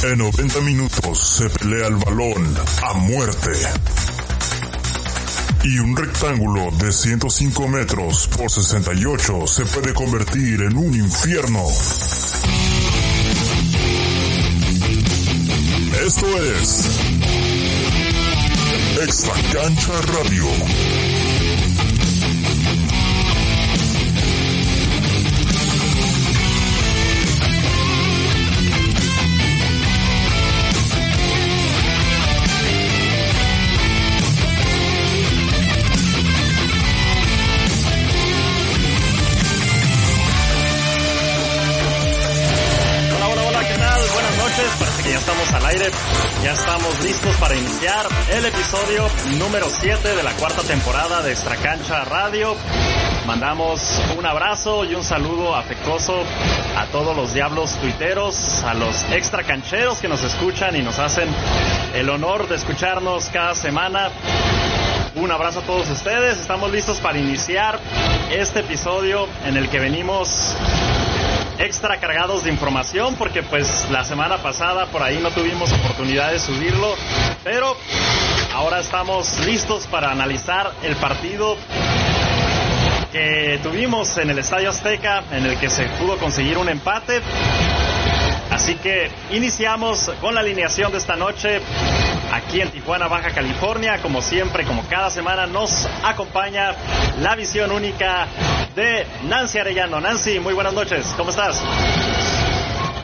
En 90 minutos se pelea el balón a muerte. Y un rectángulo de 105 metros por 68 se puede convertir en un infierno. Esto es Extra Cancha Radio. Estamos al aire, ya estamos listos para iniciar el episodio número 7 de la cuarta temporada de Extra Cancha Radio. Mandamos un abrazo y un saludo afectuoso a todos los diablos tuiteros, a los extra cancheros que nos escuchan y nos hacen el honor de escucharnos cada semana. Un abrazo a todos ustedes, estamos listos para iniciar este episodio en el que venimos extra cargados de información porque pues la semana pasada por ahí no tuvimos oportunidad de subirlo, pero ahora estamos listos para analizar el partido que tuvimos en el Estadio Azteca en el que se pudo conseguir un empate. Así que iniciamos con la alineación de esta noche aquí en Tijuana, Baja California. Como siempre, como cada semana, nos acompaña la visión única de Nancy Arellano. Nancy, muy buenas noches. ¿Cómo estás?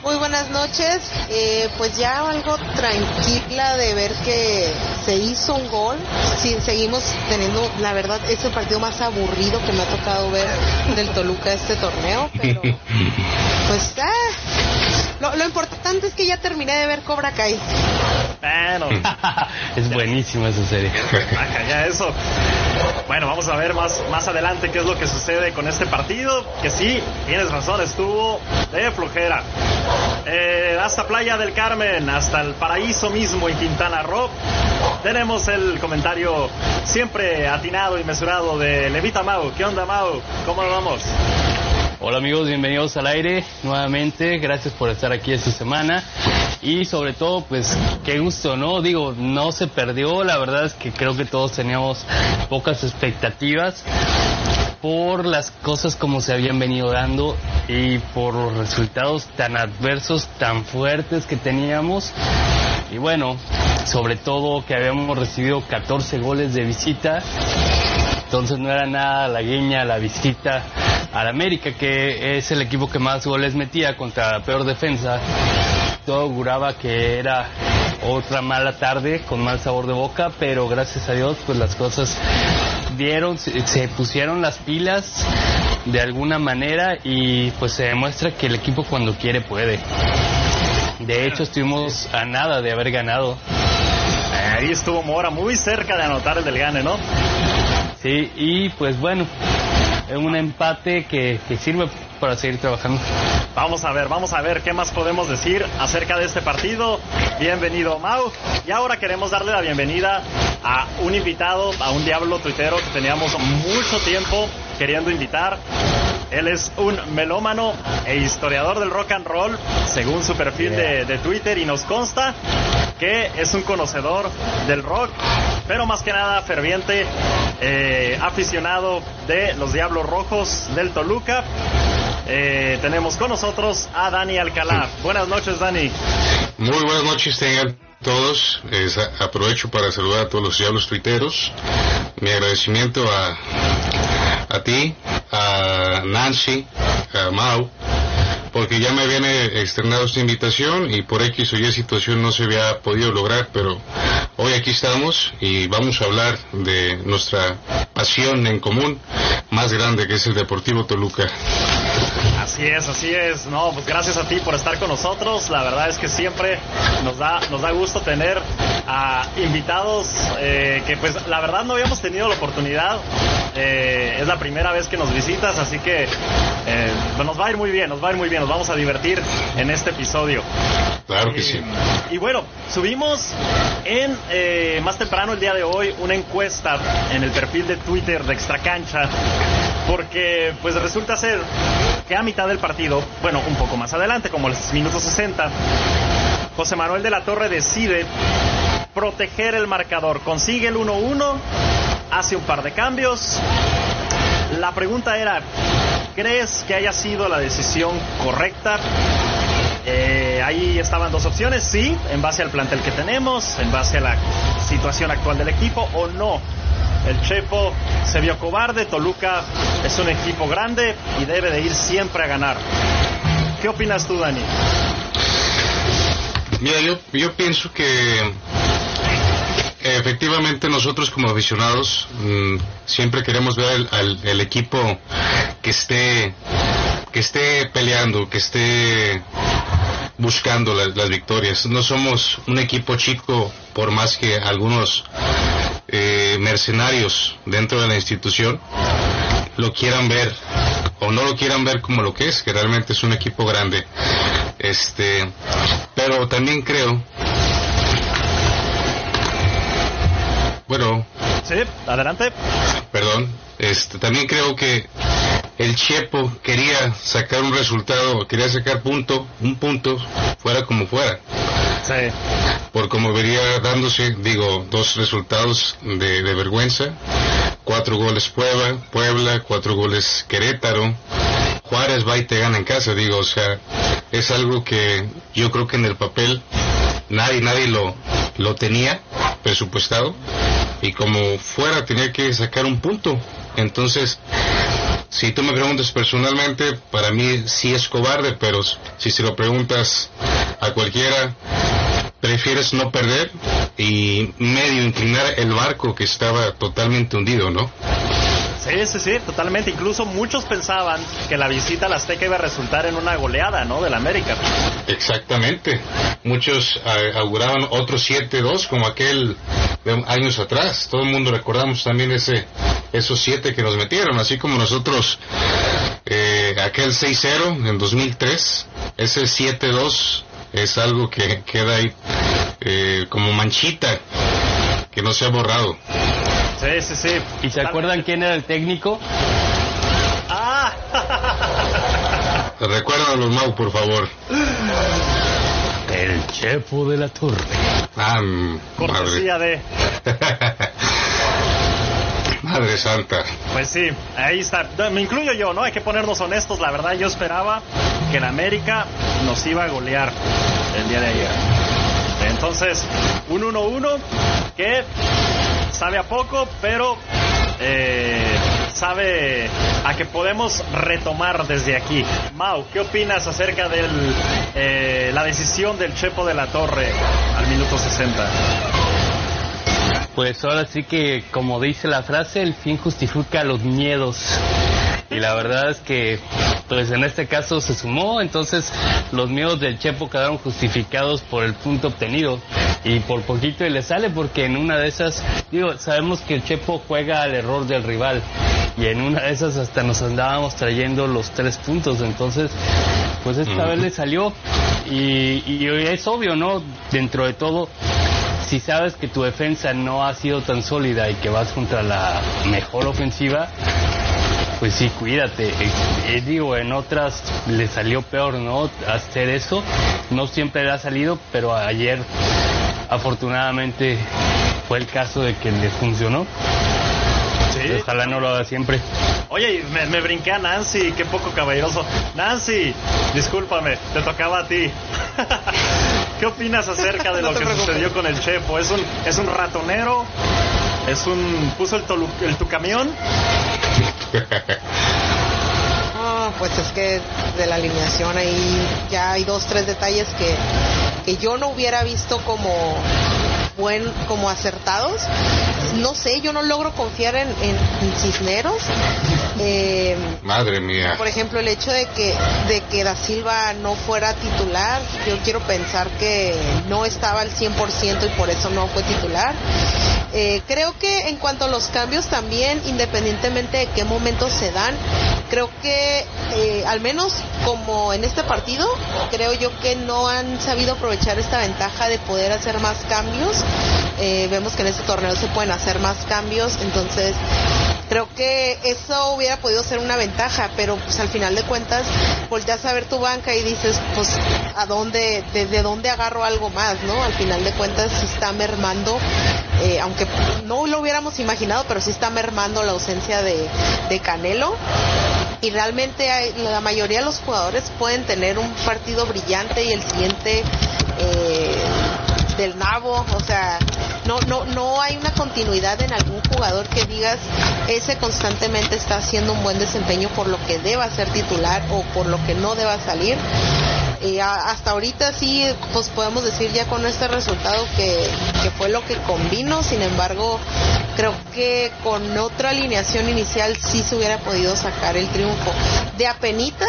Muy buenas noches, eh, pues ya algo tranquila de ver que se hizo un gol. Sí, seguimos teniendo, la verdad, es el partido más aburrido que me ha tocado ver del Toluca este torneo, pero pues ah, lo, lo importante es que ya terminé de ver Cobra Kai. Bueno, es buenísima esa serie. Ya eso. Bueno, vamos a ver más, más adelante qué es lo que sucede con este partido. Que sí, tienes razón, estuvo de flojera. Eh, hasta Playa del Carmen, hasta el paraíso mismo en Quintana Roo. Tenemos el comentario siempre atinado y mesurado de Levita Mau. ¿Qué onda, Mau? ¿Cómo vamos? Hola amigos, bienvenidos al aire nuevamente. Gracias por estar aquí esta semana. Y sobre todo, pues qué gusto, ¿no? Digo, no se perdió. La verdad es que creo que todos teníamos pocas expectativas por las cosas como se habían venido dando y por los resultados tan adversos, tan fuertes que teníamos. Y bueno, sobre todo que habíamos recibido 14 goles de visita. Entonces no era nada halagueña la visita al América, que es el equipo que más goles metía contra la peor defensa. Todo auguraba que era otra mala tarde con mal sabor de boca, pero gracias a Dios pues las cosas dieron, se, se pusieron las pilas de alguna manera y pues se demuestra que el equipo cuando quiere puede. De hecho estuvimos a nada de haber ganado. Ahí estuvo Mora muy cerca de anotar el del gane, ¿no? Sí, y pues bueno, un empate que, que sirve para seguir trabajando. Vamos a ver, vamos a ver qué más podemos decir acerca de este partido. Bienvenido, Mau. Y ahora queremos darle la bienvenida a un invitado, a un diablo tuitero que teníamos mucho tiempo queriendo invitar. Él es un melómano e historiador del rock and roll, según su perfil de, de Twitter, y nos consta que es un conocedor del rock, pero más que nada ferviente eh, aficionado de los Diablos Rojos del Toluca. Eh, tenemos con nosotros a Dani Alcalá. Buenas noches, Dani. Muy buenas noches tengan todos. Aprovecho para saludar a todos los diablos tuiteros. Mi agradecimiento a, a ti, a Nancy, a Mau, porque ya me habían eh, externado esta invitación y por X o Y situación no se había podido lograr, pero hoy aquí estamos y vamos a hablar de nuestra pasión en común más grande que es el Deportivo Toluca. Así es, así es. No, pues gracias a ti por estar con nosotros. La verdad es que siempre nos da, nos da gusto tener a invitados eh, que pues la verdad no habíamos tenido la oportunidad. Eh, es la primera vez que nos visitas, así que pues nos va a ir muy bien, nos va a ir muy bien, nos vamos a divertir en este episodio. Claro que sí. Y bueno, subimos en más temprano el día de hoy una encuesta en el perfil de Twitter de Extra Cancha porque pues resulta ser que a mitad del partido, bueno, un poco más adelante, como los minutos 60, José Manuel de la Torre decide proteger el marcador, consigue el 1-1, hace un par de cambios. La pregunta era, ¿crees que haya sido la decisión correcta? Eh, ahí estaban dos opciones, sí, en base al plantel que tenemos, en base a la situación actual del equipo o no. El Chepo se vio cobarde, Toluca es un equipo grande y debe de ir siempre a ganar. ¿Qué opinas tú, Dani? Mira, yo, yo pienso que efectivamente nosotros como aficionados mm, siempre queremos ver el, equipo que esté que esté peleando, que esté buscando las victorias. No somos un equipo chico por más que algunos eh, mercenarios dentro de la institución lo quieran ver o no lo quieran ver como lo que es, que realmente es un equipo grande. Este, pero también creo bueno, sí, adelante. Perdón, este también creo que el Chepo quería sacar un resultado, quería sacar punto, un punto, fuera como fuera. Sí. Por como vería dándose, digo, dos resultados de, vergüenza. Cuatro goles Puebla, Puebla, cuatro goles Querétaro. Juárez va y te gana en casa, digo, o sea, es algo que yo creo que en el papel nadie, nadie lo, lo tenía presupuestado y como fuera tenía que sacar un punto. Entonces, si tú me preguntas personalmente, para mí sí es cobarde, pero si se lo preguntas a cualquiera, prefieres no perder y medio inclinar el barco que estaba totalmente hundido, ¿no? Sí, sí, sí, totalmente. Incluso muchos pensaban que la visita a la Azteca iba a resultar en una goleada, ¿no? Del América. Exactamente. Muchos eh, auguraban otro 7-2 como aquel de años atrás. Todo el mundo recordamos también ese esos siete que nos metieron, así como nosotros eh, aquel 6-0 en 2003, ese 7-2 es algo que queda ahí eh, como manchita que no se ha borrado. Sí, sí, sí. ¿Y se acuerdan quién era el técnico? Ah. Recuérdanos, Mau, por favor. El Chepo de la Torre. Ah, Cortesía de. Madre Santa. Pues sí, ahí está. Me incluyo yo, ¿no? Hay que ponernos honestos. La verdad, yo esperaba que el América nos iba a golear el día de ayer. Entonces, un 1-1 que sabe a poco, pero eh, sabe a que podemos retomar desde aquí. Mau, ¿qué opinas acerca de eh, la decisión del Chepo de la Torre al minuto 60? Pues ahora sí que, como dice la frase, el fin justifica los miedos. Y la verdad es que, pues en este caso se sumó, entonces los miedos del Chepo quedaron justificados por el punto obtenido. Y por poquito y le sale porque en una de esas, digo, sabemos que el Chepo juega al error del rival. Y en una de esas hasta nos andábamos trayendo los tres puntos. Entonces, pues esta vez le salió. Y, y es obvio, ¿no? Dentro de todo, si sabes que tu defensa no ha sido tan sólida y que vas contra la mejor ofensiva, pues sí, cuídate. Eh, eh, digo, en otras le salió peor, ¿no? Hacer eso. No siempre le ha salido, pero ayer afortunadamente fue el caso de que le funcionó. Sí. Ojalá no lo haga siempre. Oye, me, me, brinqué a Nancy, qué poco caballeroso. Nancy, discúlpame, te tocaba a ti. ¿Qué opinas acerca de lo que sucedió con el Chepo? ¿Es un, es un ratonero? ¿Es un. puso el, el tu camión? pues es que de la alineación ahí ya hay dos, tres detalles que, que yo no hubiera visto como buen, como acertados. No sé, yo no logro confiar en, en, Cisneros. Eh, Madre mía. Por ejemplo, el hecho de que, de que Da Silva no fuera titular, yo quiero pensar que no estaba al 100% y por eso no fue titular. Eh, creo que en cuanto a los cambios también, independientemente de qué momentos se dan, creo que eh, al menos como en este partido, creo yo que no han sabido aprovechar esta ventaja de poder hacer más cambios. Eh, vemos que en este torneo se pueden hacer más cambios, entonces creo que eso hubiera podido ser una ventaja, pero pues al final de cuentas volteas a ver tu banca y dices, pues a dónde, desde dónde agarro algo más, ¿no? Al final de cuentas sí está mermando, eh, aunque no lo hubiéramos imaginado, pero sí está mermando la ausencia de, de Canelo y realmente la mayoría de los jugadores pueden tener un partido brillante y el siguiente eh, del nabo, o sea, no, no, no hay una continuidad en algún jugador que digas ese constantemente está haciendo un buen desempeño por lo que deba ser titular o por lo que no deba salir. Y hasta ahorita sí, pues podemos decir ya con este resultado que, que fue lo que convino, sin embargo, creo que con otra alineación inicial sí se hubiera podido sacar el triunfo. De apenitas,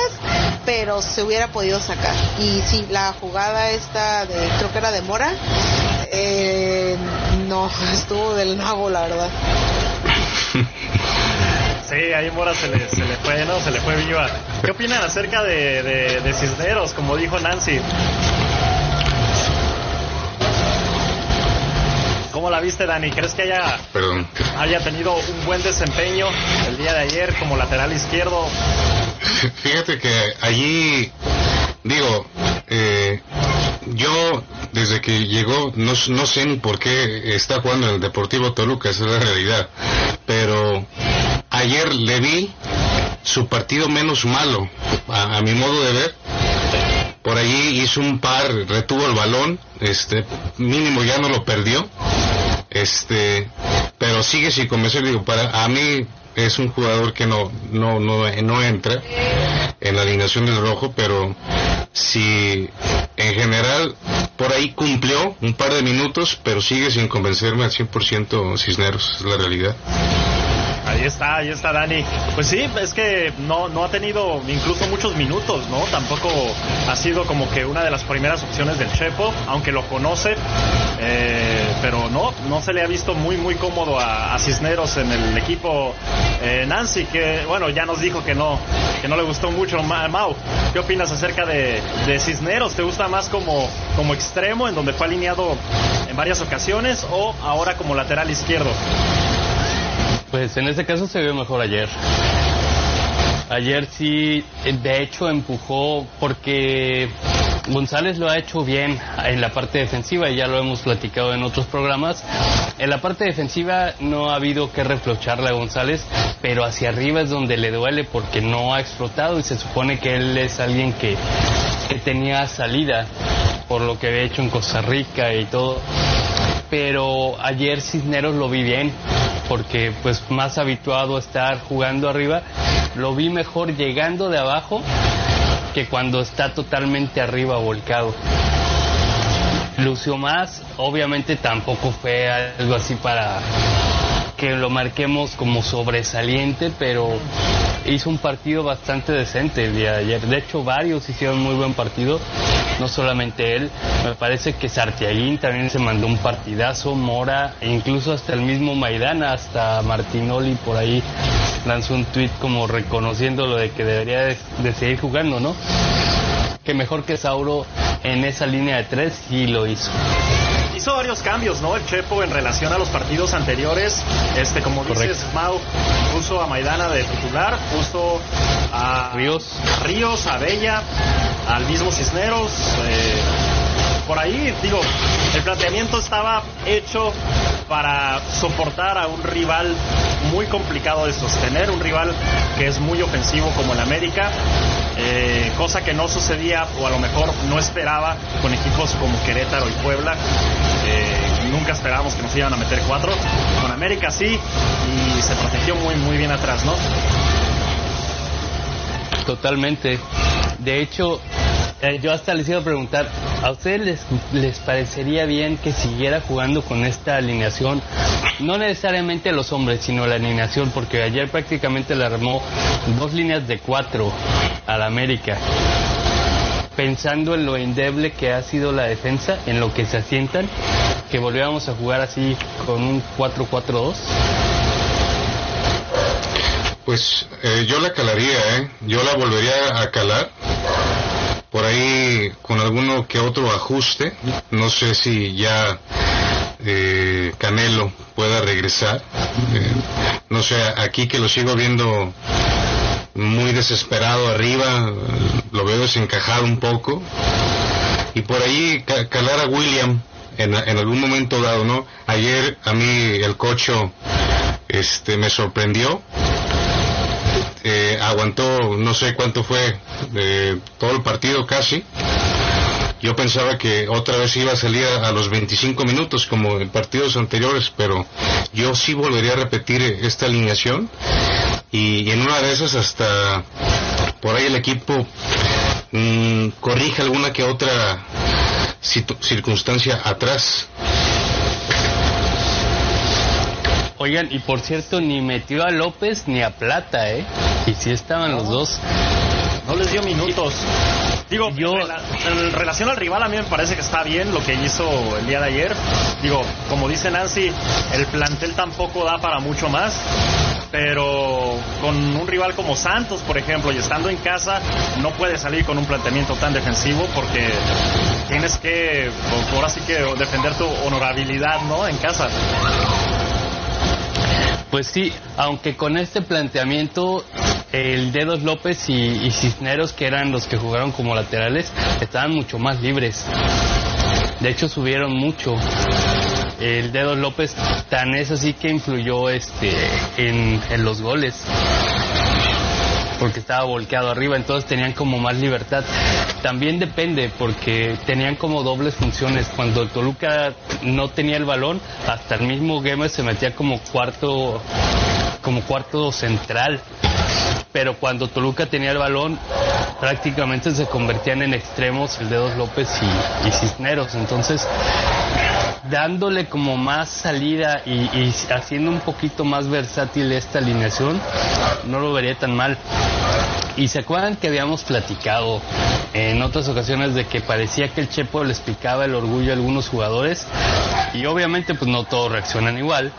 pero se hubiera podido sacar. Y sí, la jugada esta de, creo que era de Mora, eh, no, estuvo del nabo, la verdad. Sí, ahí Mora se le, se le fue, ¿no? Se le fue viva. ¿Qué opinan acerca de, de, Cisneros, como dijo Nancy? ¿Cómo la viste, Dani? ¿Crees que haya, haya tenido un buen desempeño el día de ayer como lateral izquierdo? Fíjate que allí, digo, eh, yo desde que llegó, no, no sé ni por qué está jugando en el Deportivo Toluca, esa es la realidad, pero ayer le vi su partido menos malo, a, mi modo de ver. Por allí hizo un par, retuvo el balón, este, mínimo ya no lo perdió, este, pero sigue sin convencer, digo, para, a mí es un jugador que no, no, no, no entra en la alineación del rojo, pero si en general por ahí cumplió un par de minutos, pero sigue sin convencerme al 100% Cisneros, es la realidad. Ahí está, ahí está Dani. Pues sí, es que no, no ha tenido incluso muchos minutos, ¿no? Tampoco ha sido como que una de las primeras opciones del Chepo, aunque lo conoce, eh, pero no, no se le ha visto muy, muy cómodo a, Cisneros en el equipo. Eh, Nancy, que bueno, ya nos dijo que no, que no le gustó mucho Mau. ¿Qué opinas acerca de, de Cisneros? ¿Te gusta más como, como extremo, en donde fue alineado en varias ocasiones, o ahora como lateral izquierdo? Pues en este caso se vio mejor ayer. Ayer sí, de hecho empujó porque González lo ha hecho bien en la parte defensiva y ya lo hemos platicado en otros programas. En la parte defensiva no ha habido que reprocharle a González, pero hacia arriba es donde le duele porque no ha explotado y se supone que él es alguien que tenía salida por lo que había hecho en Costa Rica y todo. Pero ayer Cisneros lo vi bien porque pues más habituado a estar jugando arriba, lo vi mejor llegando de abajo que cuando está totalmente arriba volcado. Lució más, obviamente tampoco fue algo así para que lo marquemos como sobresaliente, pero hizo un partido bastante decente el día de ayer. De hecho, varios hicieron muy buen partido, no solamente él. Me parece que Sartiaguín también se mandó un partidazo, Mora, e incluso hasta el mismo Maidana, hasta Martinoli por ahí lanzó un tweet como reconociendo lo de que debería de, seguir jugando, ¿no? Que mejor que Sauro en esa línea de tres y lo hizo hizo varios cambios, ¿no? El Chepo en relación a los partidos anteriores. Este, como dices, Mau puso a Maidana de titular, puso a Ríos, Ríos, a Bella, al mismo Cisneros. Eh, por ahí, digo, el planteamiento estaba hecho para soportar a un rival muy complicado de sostener, un rival que es muy ofensivo como el América, eh, cosa que no sucedía o a lo mejor no esperaba con equipos como Querétaro y Puebla. Nunca esperábamos que nos iban a meter cuatro. Con América sí y se protegió muy muy bien atrás, ¿no? Totalmente. De hecho, Eh, yo hasta les iba a preguntar, ¿a ustedes les, les parecería bien que siguiera jugando con esta alineación? No necesariamente los hombres, sino la alineación, porque ayer prácticamente le armó dos líneas de cuatro al América. Pensando en lo endeble que ha sido la defensa, en lo que se asientan, que volviéramos a jugar así con un 4-4-2. Pues eh, yo la calaría, ¿eh? Yo la volvería a calar. Por ahí con alguno que otro ajuste. No sé si ya eh, Canelo pueda regresar. Eh, no sé, aquí que lo sigo viendo muy desesperado arriba, lo veo desencajado un poco. Y por ahí calar a William en, en algún momento dado, ¿no? Ayer a mí el cocho este me sorprendió eh, aguantó no sé cuánto fue eh, todo el partido casi. Yo pensaba que otra vez iba a salir a, los 25 minutos como en partidos anteriores, pero yo sí volvería a repetir esta alineación y, en una de esas hasta por ahí el equipo mm, corrige alguna que otra circunstancia atrás. Oigan, y por cierto, ni metió a López ni a Plata, ¿eh? Y sí estaban los dos. No les dio minutos. Digo, yo en, relación al rival a mí me parece que está bien lo que hizo el día de ayer. Digo, como dice Nancy, el plantel tampoco da para mucho más. Pero con un rival como Santos, por ejemplo, y estando en casa, no puede salir con un planteamiento tan defensivo porque tienes que, por así que, defender tu honorabilidad, ¿no? En casa. Pues sí, aunque con este planteamiento el Dedos López y, Cisneros, que eran los que jugaron como laterales, estaban mucho más libres. De hecho subieron mucho. El Dedos López tan es así que influyó este en, en los goles porque estaba volteado arriba, entonces tenían como más libertad. También depende, porque tenían como dobles funciones. Cuando Toluca no tenía el balón, hasta el mismo Gamer se metía como cuarto, como cuarto central. Pero cuando Toluca tenía el balón, prácticamente se convertían en extremos el Dedos López y, y Cisneros. Entonces, dándole como más salida y, haciendo un poquito más versátil esta alineación, no lo vería tan mal. Y se acuerdan que habíamos platicado en otras ocasiones de que parecía que el Chepo les picaba el orgullo a algunos jugadores y obviamente pues no todos reaccionan igual.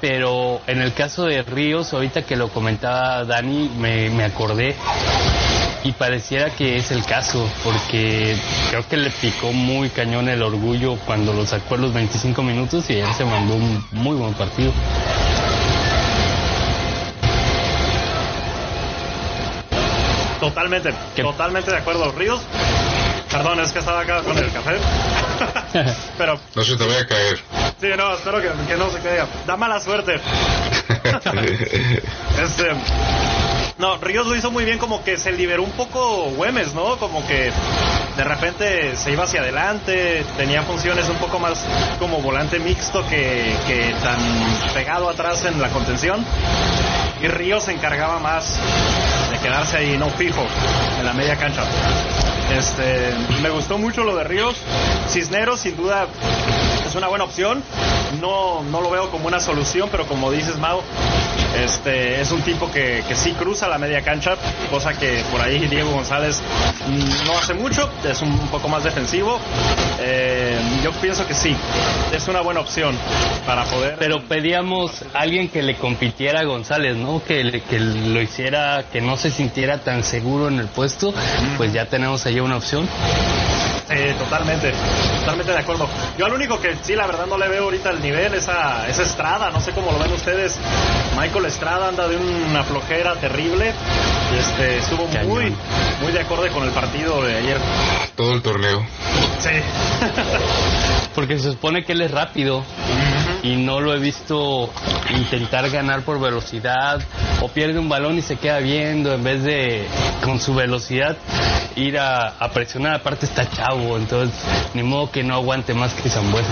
Pero en el caso de Ríos, ahorita que lo comentaba Dani, me, me acordé y pareciera que es el caso, porque creo que le picó muy cañón el orgullo cuando lo sacó a los 25 minutos y él se mandó un muy buen partido. Totalmente, totalmente de acuerdo. Ríos, perdón, es que estaba acá con el café. Pero. No se te vaya a caer. Sí, no, espero que, que no se caiga. Da mala suerte. este. No, Ríos lo hizo muy bien, como que se liberó un poco Güemes, ¿no? Como que de repente se iba hacia adelante, tenía funciones un poco más como volante mixto que, que tan pegado atrás en la contención. Y Ríos se encargaba más de quedarse ahí, no fijo, en la media cancha. Este, me gustó mucho lo de Ríos. Cisneros, sin duda, es una buena opción. No, no lo veo como una solución, pero como dices, Mau, este, es un tipo que, que sí cruza la media cancha, cosa que por ahí Diego González no hace mucho, es un poco más defensivo. Eh, yo pienso que sí, es una buena opción para poder. Pero pedíamos a alguien que le compitiera a González, ¿no? Que, que lo hiciera, que no se sintiera tan seguro en el puesto, pues ya tenemos ahí una opción. Eh, totalmente, totalmente de acuerdo. Yo al único que sí, la verdad no le veo ahorita el nivel es a, Estrada, no sé cómo lo ven ustedes. Michael Estrada anda de una flojera terrible. Este, estuvo muy, muy de acorde con el partido de ayer. Todo el torneo. Sí. Porque se supone que él es rápido y no lo he visto intentar ganar por velocidad o pierde un balón y se queda viendo en vez de con su velocidad ir a, presionar. Aparte está chavo, entonces ni modo que no aguante más que Zambuesa.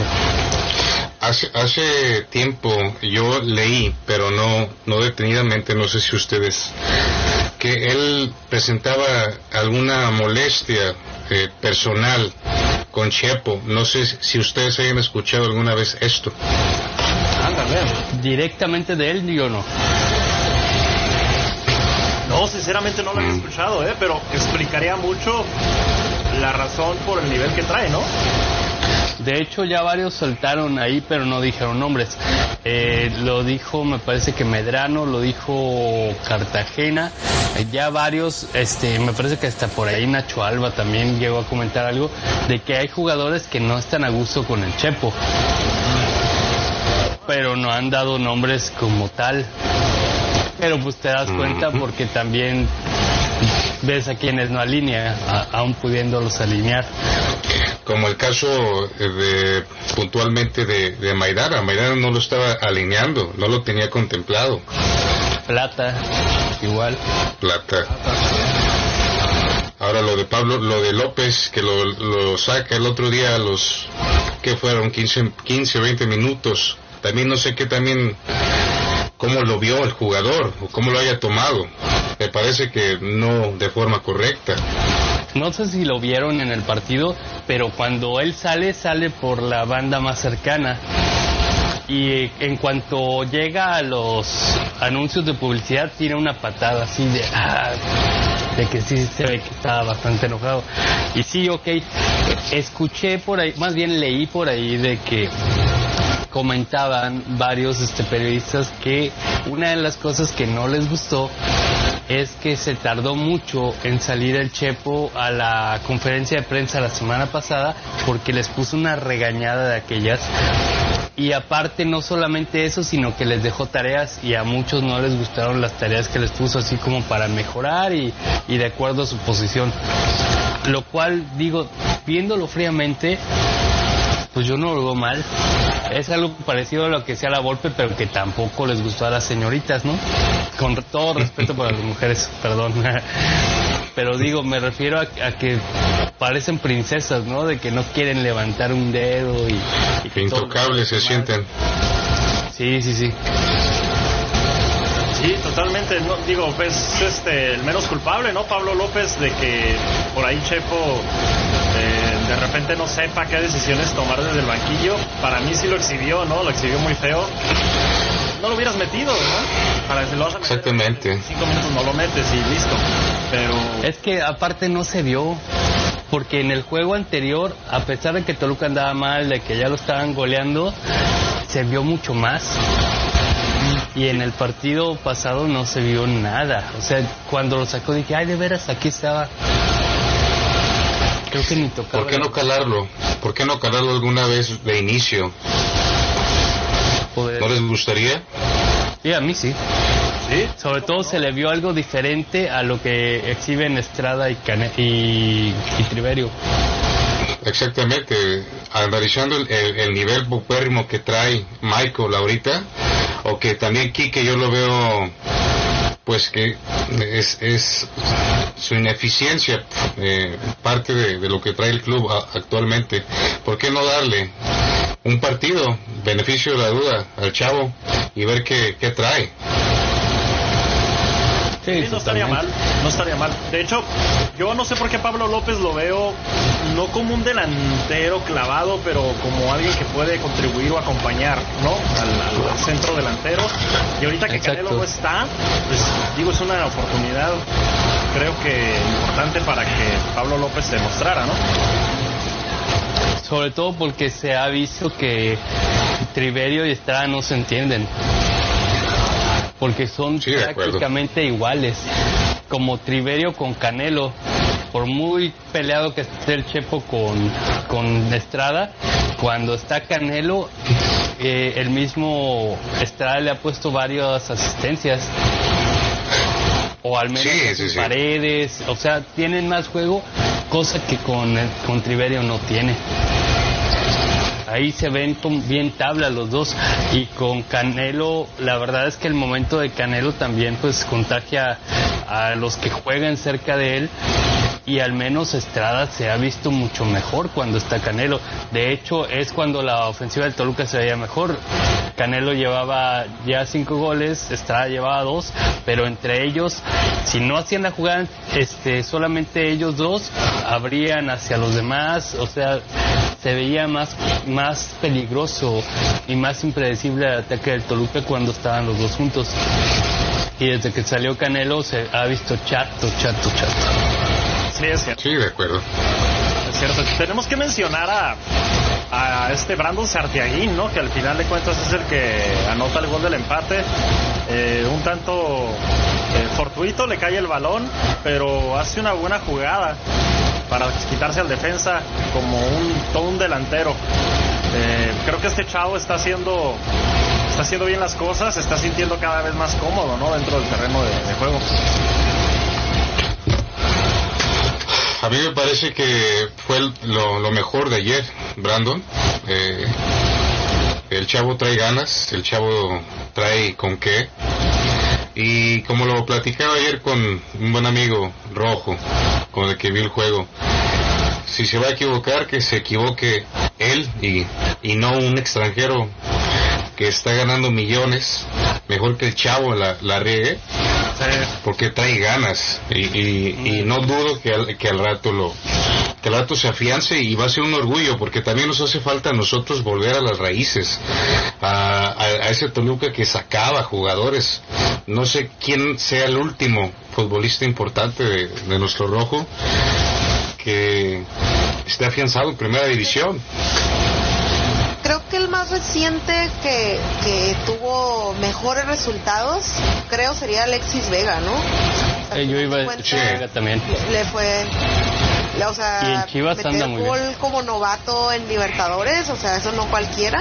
Hace, hace tiempo yo leí, pero no, no detenidamente, no sé si ustedes, que él presentaba alguna molestia eh, personal con Chepo. No sé si ustedes hayan escuchado alguna vez esto. Ándale. Directamente de él, yo no. No, sinceramente no lo había escuchado, ¿eh? pero explicaría mucho la razón por el nivel que trae, ¿no? De hecho, ya varios soltaron ahí, pero no dijeron nombres. Eh, lo dijo, me parece que Medrano, lo dijo Cartagena. Eh, ya varios, este, me parece que hasta por ahí Nacho Alba también llegó a comentar algo de que hay jugadores que no están a gusto con el Chepo. Pero no han dado nombres como tal. Pero pues te das cuenta porque también ves a quienes no alinea, a- aún pudiéndolos alinear. Como el caso eh, de puntualmente de, de Maidana. Maidana no lo estaba alineando, no lo tenía contemplado. Plata, igual. Plata. Ahora lo de Pablo, lo de López, que lo, lo saca el otro día a los, que fueron 15, 15, 20 minutos. También no sé qué también, cómo lo vio el jugador, o cómo lo haya tomado. Me parece que no de forma correcta. No sé si lo vieron en el partido, pero cuando él sale, sale por la banda más cercana. Y en cuanto llega a los anuncios de publicidad, tiene una patada así de, ah, de que sí se ve que estaba bastante enojado. Y sí, ok, escuché por ahí, más bien leí por ahí de que comentaban varios este, periodistas que una de las cosas que no les gustó es que se tardó mucho en salir el Chepo a la conferencia de prensa la semana pasada porque les puso una regañada de aquellas. Y aparte no solamente eso, sino que les dejó tareas y a muchos no les gustaron las tareas que les puso así como para mejorar y, y de acuerdo a su posición. Lo cual digo, viéndolo fríamente, pues yo no lo veo mal. Es algo parecido a lo que sea la golpe, pero que tampoco les gustó a las señoritas, ¿no? Con todo respeto para las mujeres, perdón. Pero digo, me refiero a, a que parecen princesas, ¿no? De que no quieren levantar un dedo y... y que Intocables se sienten. Sí, sí, sí. Sí, totalmente. No, digo, pues este, el menos culpable, ¿no? Pablo López, de que por ahí Chepo eh, de repente no sepa qué decisiones tomar desde el banquillo. Para mí sí lo exhibió, ¿no? Lo exhibió muy feo. No lo hubieras metido, ¿no? Para si lo vas a meter Exactamente. en cinco minutos no lo metes y listo. Pero Es que aparte no se vio, porque en el juego anterior, a pesar de que Toluca andaba mal, de que ya lo estaban goleando, se vio mucho más. Y en el partido pasado no se vio nada. O sea, cuando lo sacó dije, ay, de veras, aquí estaba. Creo que ni tocaba. ¿Por qué no calarlo? ¿Por qué no calarlo alguna vez de inicio? poder. ¿No les gustaría? Sí, a mí sí. sí, Sobre todo se le vio algo diferente a lo que exhiben Estrada y, Cane- y, y Triverio. Exactamente, analizando el, el- el nivel popérrimo que trae Michael ahorita, o que también Quique yo lo veo, pues que es, es su ineficiencia, eh, parte de, lo que trae el club actualmente. ¿Por qué no darle un partido, beneficio de la duda, al chavo y ver qué, qué trae? Sí, Sí, no estaría mal, no estaría mal. De hecho, yo no sé por qué Pablo López lo veo no como un delantero clavado, pero como alguien que puede contribuir o acompañar, ¿no? Al, al- al centro delantero. Y ahorita que Exacto. Canelo no está, pues digo, es una oportunidad, creo que importante para que Pablo López se mostrara, ¿no? Sobre todo porque se ha visto que Triverio y Estrada no se entienden. Porque son Sí, prácticamente iguales. Como Triverio con Canelo. Por muy peleado que esté el Chepo con, con Estrada, cuando está Canelo, eh, el mismo Estrada le ha puesto varias asistencias. O al menos Sí, sí. paredes. O sea, tienen más juego, cosa que con, con Triverio no tiene. Ahí se ven bien tabla los dos. Y con Canelo, la verdad es que el momento de Canelo también pues contagia a los que juegan cerca de él. y al menos Estrada se ha visto mucho mejor cuando está Canelo. De hecho, es cuando la ofensiva del Toluca se veía mejor. Canelo llevaba ya cinco goles, Estrada llevaba dos, pero entre ellos, si no hacían la jugada, este, solamente ellos dos abrían hacia los demás, o sea, se veía más, más peligroso y más impredecible el ataque del Toluca cuando estaban los dos juntos. Y desde que salió Canelo se ha visto chato, chato, chato. Sí, es cierto. Sí, de acuerdo. Es cierto. Tenemos que mencionar a, a este Brandon Sartiaguín, ¿no? Que al final de cuentas es el que anota el gol del empate. Eh, un tanto eh, fortuito, le cae el balón, pero hace una buena jugada para quitarse al defensa como un todo un delantero. Eh, creo que este chavo está haciendo está haciendo bien las cosas, está sintiendo cada vez más cómodo, ¿no? Dentro del terreno de, juego. A mí me parece que fue lo mejor de ayer, Brandon. Eh, el chavo trae ganas, el chavo trae con qué. Y como lo platicaba ayer con un buen amigo rojo, con el que vi el juego, si se va a equivocar, que se equivoque él y, y no un extranjero que está ganando millones, mejor que el chavo la, la riegue porque trae ganas. Y, y- y no dudo que al, que al rato lo que al rato se afiance y va a ser un orgullo porque también nos hace falta a nosotros volver a las raíces a, a- a ese Toluca que sacaba jugadores no sé quién sea el último futbolista importante de, de nuestro rojo que esté afianzado en primera división Creo que el más reciente que, que tuvo mejores resultados, creo sería Alexis Vega, ¿no? O sea, Eh, yo iba a decir Vega también. Le fue. O sea, Y en Chivas meter anda muy gol bien. como novato en Libertadores, o sea, eso no cualquiera.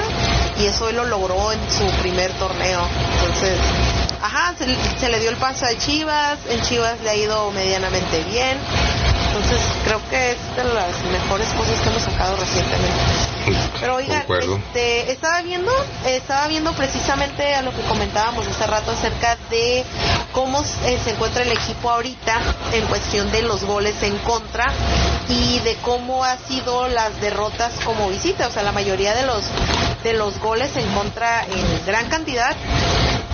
Y eso él lo logró en su primer torneo. Entonces, ajá, se, se le dio el paso a Chivas. En Chivas le ha ido medianamente bien. Entonces, creo que es de las mejores cosas que hemos sacado recientemente. Pero oigan, Concuerdo. este, estaba viendo, estaba viendo precisamente a lo que comentábamos hace rato acerca de cómo eh, se encuentra el equipo ahorita en cuestión de los goles en contra y de cómo ha sido las derrotas como visita, o sea, la mayoría de los de los goles en contra en gran cantidad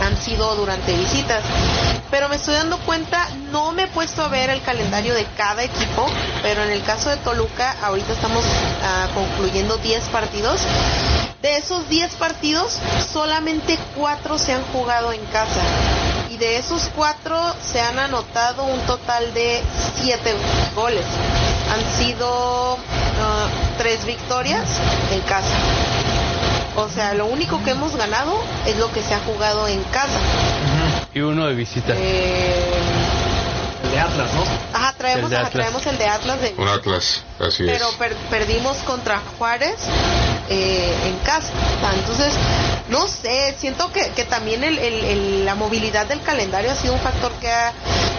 han sido durante visitas. Pero me estoy dando cuenta, no me he puesto a ver el calendario de cada equipo, pero en el caso de Toluca, ahorita estamos ah, concluyendo 10 partidos. De esos 10 partidos, solamente 4 se han jugado en casa. Y de esos 4 se han anotado un total de 7 goles. Han sido 3 victorias en casa. O sea, lo único que hemos ganado es lo que se ha jugado en casa. Y uno de visita. Eh, El de Atlas, ¿no? ajá, traemos, El de ajá, Atlas. traemos el de Atlas de un Atlas así pero es per- perdimos contra Juárez eh, en casa. Entonces, no sé, siento que, que también el, el- el- la movilidad del calendario ha sido un factor que ha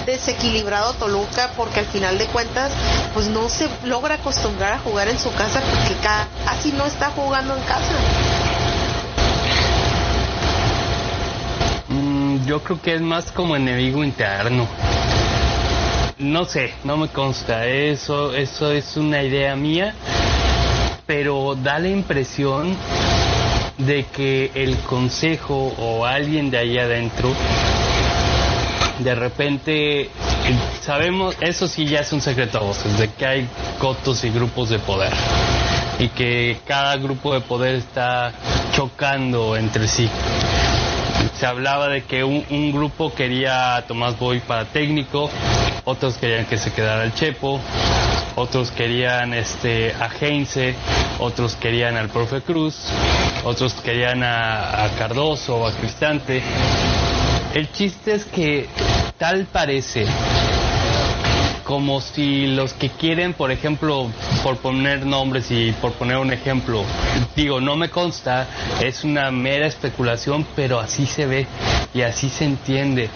desequilibrado a Toluca porque al final de cuentas pues no se logra acostumbrar a jugar en su casa porque ca- casi no está jugando en casa. Mm, yo creo que es más como enemigo interno. No sé, no me consta. Eso, eso es una idea mía. Pero da la impresión de que el consejo o alguien de ahí adentro de repente sabemos, eso sí ya es un secreto a voces, de que hay cotos y grupos de poder y que cada grupo de poder está chocando entre sí. Se hablaba de que un, grupo quería a Tomás Boy para técnico, otros querían que se quedara el Chepo, otros querían este a Heinze, otros querían al profe Cruz, otros querían a, a Cardoso o a Cristante. El chiste es que tal parece como si los que quieren, por ejemplo, por poner nombres y por poner un ejemplo, digo, no me consta, es una mera especulación, pero así se ve y así se entiende,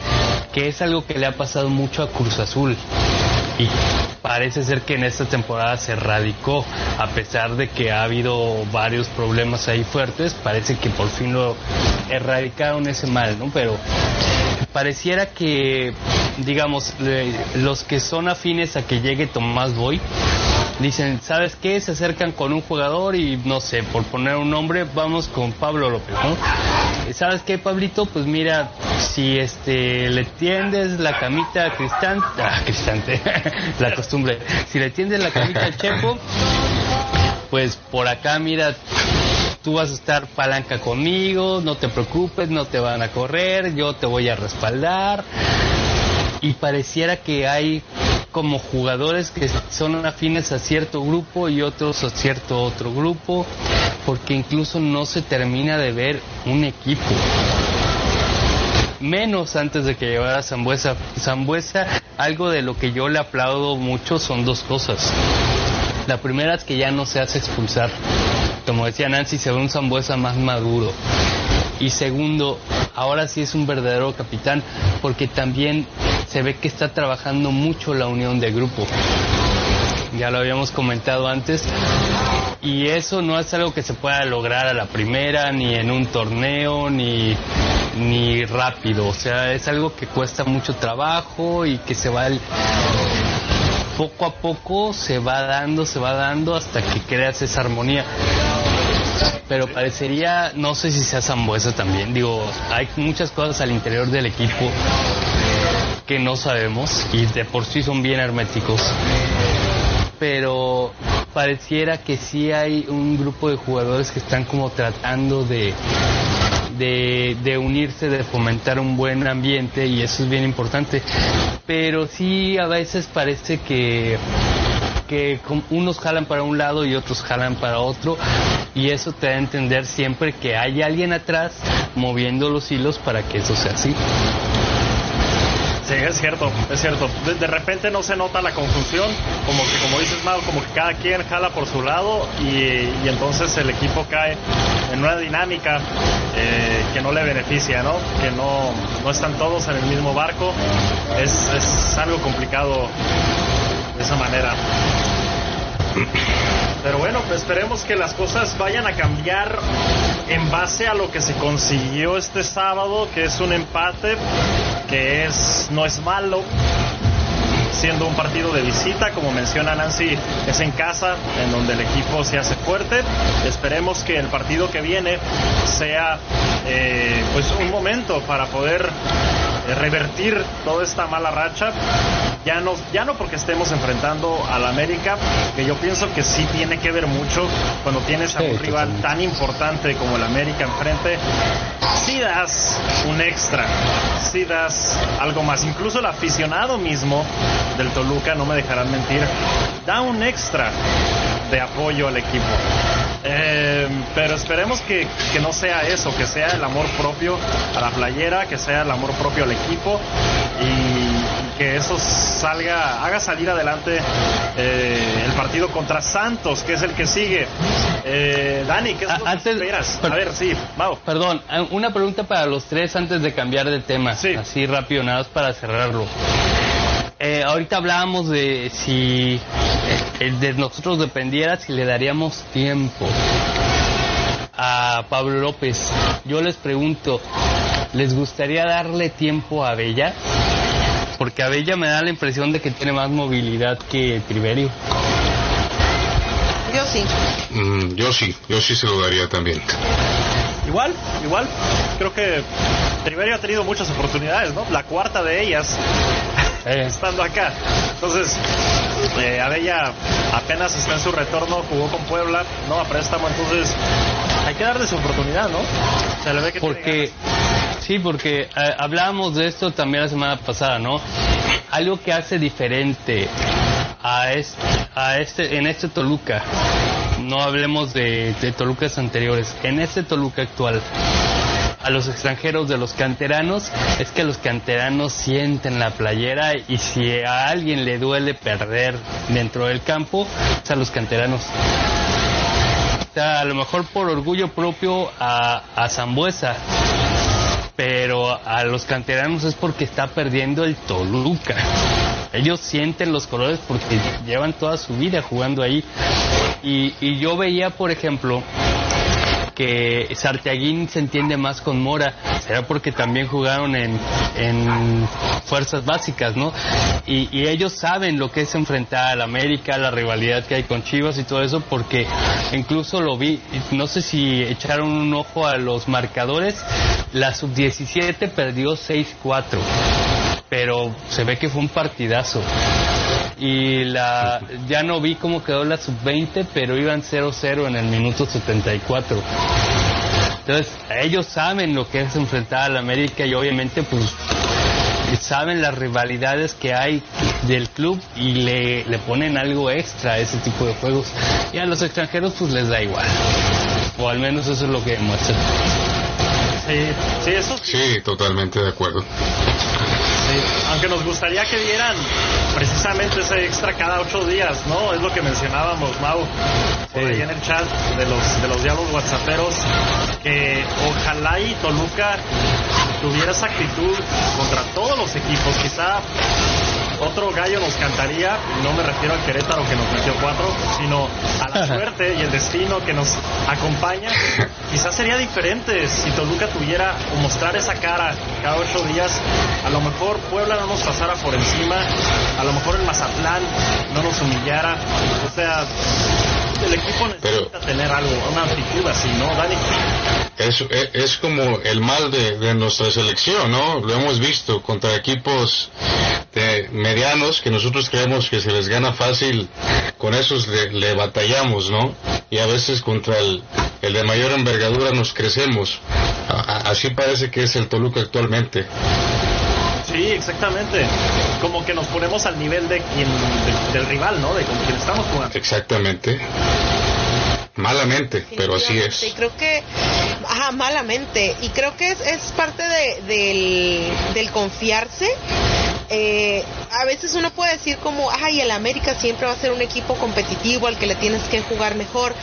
que es algo que le ha pasado mucho a Cruz Azul. Y parece ser que en esta temporada se radicó, a pesar de que ha habido varios problemas ahí fuertes, parece que por fin lo erradicaron ese mal, ¿no? Pero pareciera que, digamos, los que son afines a que llegue Tomás Boy, dicen, ¿sabes qué? Se acercan con un jugador y no sé, por poner un nombre, vamos con Pablo López, ¿no? ¿Sabes qué, Pablito? Pues mira, si este le tiendes la camita a Cristante, ah, Cristante, la costumbre, si le tiendes la camita al Chepo, pues por acá, mira, tú vas a estar palanca conmigo, no te preocupes, no te van a correr, yo te voy a respaldar. Y pareciera que hay como jugadores que son afines a cierto grupo y otros a cierto otro grupo, porque incluso no se termina de ver un equipo. Menos antes de que llegara Zambuesa. Zambuesa, algo de lo que yo le aplaudo mucho son dos cosas. La primera es que ya no se hace expulsar. Como decía Nancy, se ve un Zambuesa más maduro. Y segundo, ahora sí es un verdadero capitán porque también se ve que está trabajando mucho la unión de grupo. Ya lo habíamos comentado antes. Y eso no es algo que se pueda lograr a la primera, ni en un torneo, ni, ni rápido. O sea, es algo que cuesta mucho trabajo y que se va poco a poco se va dando, se va dando hasta que creas esa armonía pero parecería, no sé si sea Zambuesa también, digo, hay muchas cosas al interior del equipo que no sabemos y de por sí son bien herméticos, pero pareciera que sí hay un grupo de jugadores que están como tratando de, de, de, unirse, de fomentar un buen ambiente y eso es bien importante. Pero sí a veces parece que que unos jalan para un lado y otros jalan para otro y eso te da a entender siempre que hay alguien atrás moviendo los hilos para que eso sea así. Sí, es cierto, es cierto. De, repente no se nota la confusión, como que, como dices, Mau, como que cada quien jala por su lado y, entonces el equipo cae en una dinámica eh, que no le beneficia, ¿no? Que no, no están todos en el mismo barco. Es, es algo complicado de esa manera. Pero bueno, esperemos que las cosas vayan a cambiar en base a lo que se consiguió este sábado, que es un empate, que es no es malo, siendo un partido de visita, como menciona Nancy, es en casa, en donde el equipo se hace fuerte. Esperemos que el partido que viene sea eh, pues un momento para poder revertir toda esta mala racha. Ya no, ya no porque estemos enfrentando al América, que yo pienso que sí tiene que ver mucho cuando tienes a un rival tan importante como el América enfrente. Si das un extra, si das algo más. Incluso el aficionado mismo del Toluca, no me dejarán mentir, da un extra de apoyo al equipo. Eh, pero esperemos que, que, no sea eso, que sea el amor propio a la playera, que sea el amor propio al equipo y que eso salga, haga salir adelante eh, el partido contra Santos, que es el que sigue. Eh, Dani, ¿qué es lo que esperas? A ver, sí, vamos. Perdón, una pregunta para los tres antes de cambiar de tema, así rápido, nada más para cerrarlo. Eh, ahorita hablábamos de si eh, de nosotros dependiera si le daríamos tiempo a Pablo López. Yo les pregunto, ¿les gustaría darle tiempo a Bella? Porque a Bella me da la impresión de que tiene más movilidad que Triverio. Yo sí. Mm, yo sí, yo sí se lo daría también. Igual, igual. Creo que Triverio ha tenido muchas oportunidades, ¿no? La cuarta de ellas estando acá. Entonces, eh, Abella apenas está en su retorno, jugó con Puebla, ¿no? A préstamo, entonces hay que darle su oportunidad, ¿no? Se le ve que porque, sí, porque eh, hablábamos de esto también la semana pasada, ¿no? Algo que hace diferente a este, a este en este Toluca, no hablemos de, de Tolucas anteriores, en este Toluca actual a los extranjeros de los canteranos es que los canteranos sienten la playera y si a alguien le duele perder dentro del campo, es a los canteranos. O sea, a lo mejor por orgullo propio a, a Zambuesa, pero a los canteranos es porque está perdiendo el Toluca. Ellos sienten los colores porque llevan toda su vida jugando ahí. Y, y yo veía, por ejemplo, que Sartiaguín se entiende más con Mora, será porque también jugaron en, en fuerzas básicas, ¿no? Y, y ellos saben lo que es enfrentar al América, la rivalidad que hay con Chivas y todo eso, porque incluso lo vi, no sé si echaron un ojo a los marcadores, la sub-17 perdió 6-4, pero se ve que fue un partidazo y la ya no vi cómo quedó la sub-20, pero iban 0-0 en el minuto 74. Entonces, ellos saben lo que es enfrentar al América y obviamente pues saben las rivalidades que hay del club y le, le ponen algo extra a ese tipo de juegos. Y a los extranjeros pues les da igual. O al menos eso es lo que demuestra. Sí, sí, eso sí. Sí, totalmente de acuerdo. Sí, aunque nos gustaría que dieran precisamente ese extra cada ocho días, ¿no? Es lo que mencionábamos, Mau, por ahí en el chat de los, de los diálogos whatsapperos, que ojalá y Toluca tuviera esa actitud contra todos los equipos. Quizá otro gallo nos cantaría, no me refiero al Querétaro que nos metió cuatro, sino a la suerte y el destino que nos acompaña. Quizás sería diferente si Toluca tuviera o mostrar esa cara cada ocho días. A lo mejor Puebla no nos pasara por encima, a lo mejor el Mazatlán no nos humillara. O sea, el equipo necesita Pero- tener algo, una actitud así, ¿no, Dani? Es, es, es como el mal de, de nuestra selección, ¿no? Lo hemos visto contra equipos de medianos que nosotros creemos que se les gana fácil, con esos le, le batallamos, ¿no? Y a veces contra el, el de mayor envergadura nos crecemos. A- a- así parece que es el Toluca actualmente. Sí, exactamente. Como que nos ponemos al nivel de quien, de- del rival, ¿no? De con quien estamos jugando. Exactamente. Malamente, pero así Definitivamente. Y es. creo que, ajá, malamente. Y creo que es, es parte de, del, del confiarse. Eh, a veces uno puede decir como, ay, el América siempre va a ser un equipo competitivo al que le tienes que jugar mejor.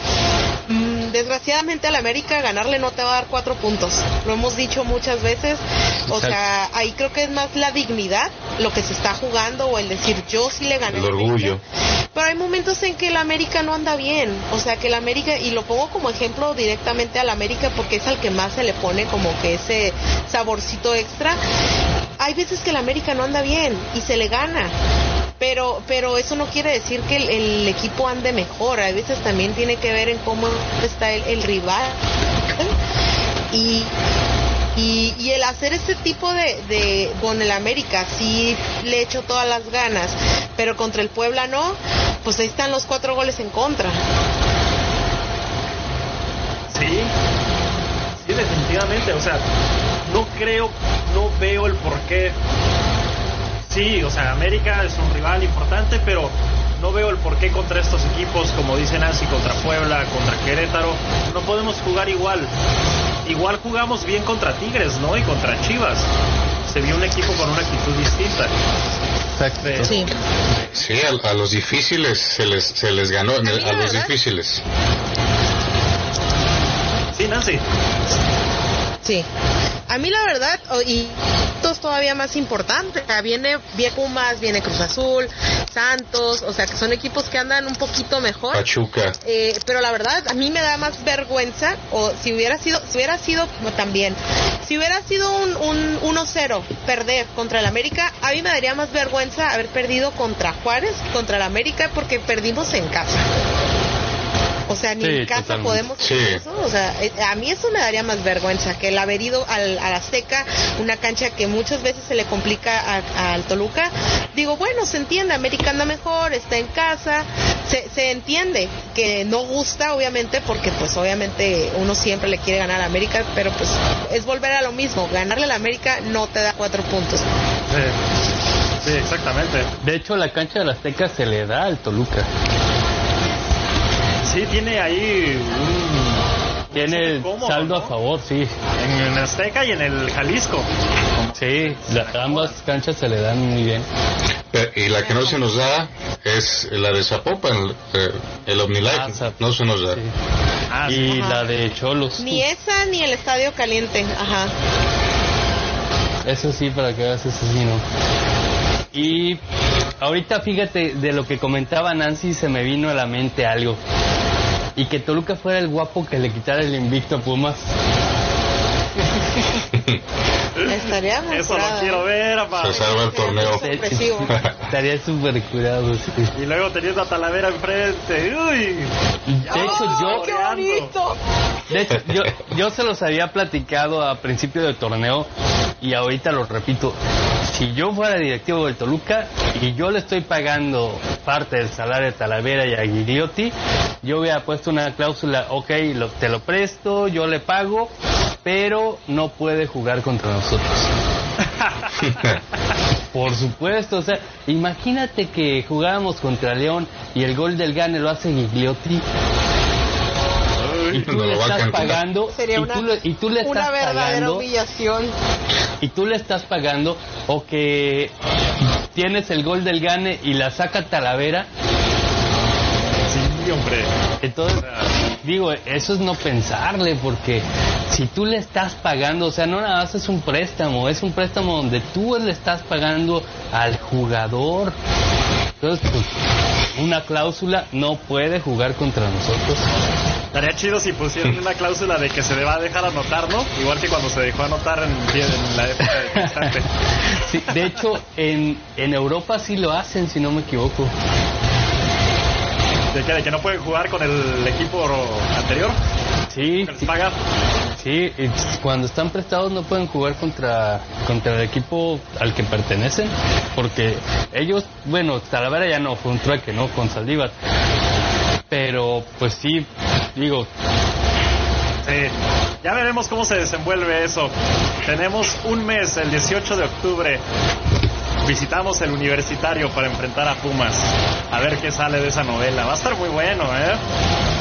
Mm, desgraciadamente al América ganarle no te va a dar cuatro puntos. Lo hemos dicho muchas veces. O Exacto. sea, ahí creo que es más la dignidad, lo que se está jugando o el decir yo sí le gané. El al América". orgullo. Pero hay momentos en que el América no anda bien. O sea, que el América, y lo pongo como ejemplo directamente al América porque es al que más se le pone como que ese saborcito extra. Hay veces que el América no anda bien y se le gana. Pero, pero eso no quiere decir que el, el equipo ande mejor. A veces también tiene que ver en cómo está el, rival. Y, y, y el hacer este tipo de, de con el América sí le echo todas las ganas, pero contra el Puebla no, pues ahí están los cuatro goles en contra. Sí, sí, definitivamente. O sea, no creo, no veo el por qué. Sí, o sea, América es un rival importante, pero no veo el por qué contra estos equipos, como dice Nancy, contra Puebla, contra Querétaro, no podemos jugar igual. Igual jugamos bien contra Tigres, ¿no? Y contra Chivas. Se vio un equipo con una actitud distinta. Exacto. Sí. Sí, a, a los difíciles se les, se les ganó, mí a la los difíciles. Sí, Nancy. Sí. A mí la verdad, o- y es todavía más importante, o sea, viene, viene Pumas, viene Cruz Azul, Santos, o sea que son equipos que andan un poquito mejor. Pachuca. Eh, pero la verdad, a mí me da más vergüenza, o si hubiera sido, si hubiera sido bueno, también, si hubiera sido un, un 1-0 perder contra el América, a mí me daría más vergüenza haber perdido contra Juárez, contra el América, porque perdimos en casa. O sea, ni Sí, en casa totalmente. podemos Sí. hacer eso. O sea, eh, a mí eso me daría más vergüenza que el haber ido al, a la Azteca, una cancha que muchas veces se le complica al Toluca. Digo, bueno, se entiende, América anda mejor, está en casa, se, se entiende que no gusta, obviamente, porque pues obviamente uno siempre le quiere ganar a América, pero pues es volver a lo mismo. Ganarle a la América no te da cuatro puntos. Sí, sí, exactamente. De hecho, la cancha de la Azteca se le da al Toluca. Sí, tiene ahí un... Tiene cómodo, saldo ¿no? a favor, sí. En el Azteca y en el Jalisco. Sí, la- ambas canchas se le dan muy bien. Eh, Y la que no se nos da es la de Zapopan, eh, el OmniLife, Ah, no se nos da. Sí. Ah. Y Ajá. la de Cholos. Ni esa ni el Estadio Caliente. Ajá. Eso sí, para que veas, eso sí, no. Y ahorita fíjate, de lo que comentaba Nancy, se me vino a la mente algo. y que Toluca fuera el guapo que le quitara el invicto a Pumas. Estaría muy Eso lo quiero ver, apa. Se salva el torneo. Estaría súper curado. sí. Y luego teniendo a Talavera enfrente. Uy. De hecho, yo, ¡Qué bonito! De hecho, yo, yo se los había platicado a principio del torneo y ahorita lo repito. Si yo fuera directivo del Toluca y yo le estoy pagando parte del salario de Talavera y a Guiriotti, yo hubiera puesto una cláusula, ok, lo- te lo presto, yo le pago, pero no puede jugar contra nosotros. Por supuesto, o sea, imagínate que jugáramos contra León y el gol del Gane lo hace Gigliotti y tú No le estás pagando Sería y, una, tú le, y tú le una estás verdadera pagando humillación. y tú le estás pagando o que tienes el gol del Gane y la saca Talavera Sí, hombre. entonces digo eso es no pensarle porque si tú le estás pagando o sea no nada más es un préstamo es un préstamo donde tú le estás pagando al jugador entonces pues una cláusula no puede jugar contra nosotros Estaría chido si pusieran una cláusula de que se le va a dejar anotar, ¿no? Igual que cuando se dejó anotar en, en la época de Cristante. Sí, de hecho, en, en Europa sí lo hacen, si no me equivoco. ¿De que, de que no pueden jugar con el equipo anterior. Sí, sí, y cuando están prestados no pueden jugar contra, contra el equipo al que pertenecen, porque ellos, bueno, Talavera ya no, fue un trueque, ¿no? Con Saldívar. Pero, pues sí, digo, Sí. Ya veremos cómo se desenvuelve eso. Tenemos un mes, el 18 de octubre. Visitamos el universitario para enfrentar a Pumas. A ver qué sale de esa novela. Va a estar muy bueno, ¿eh?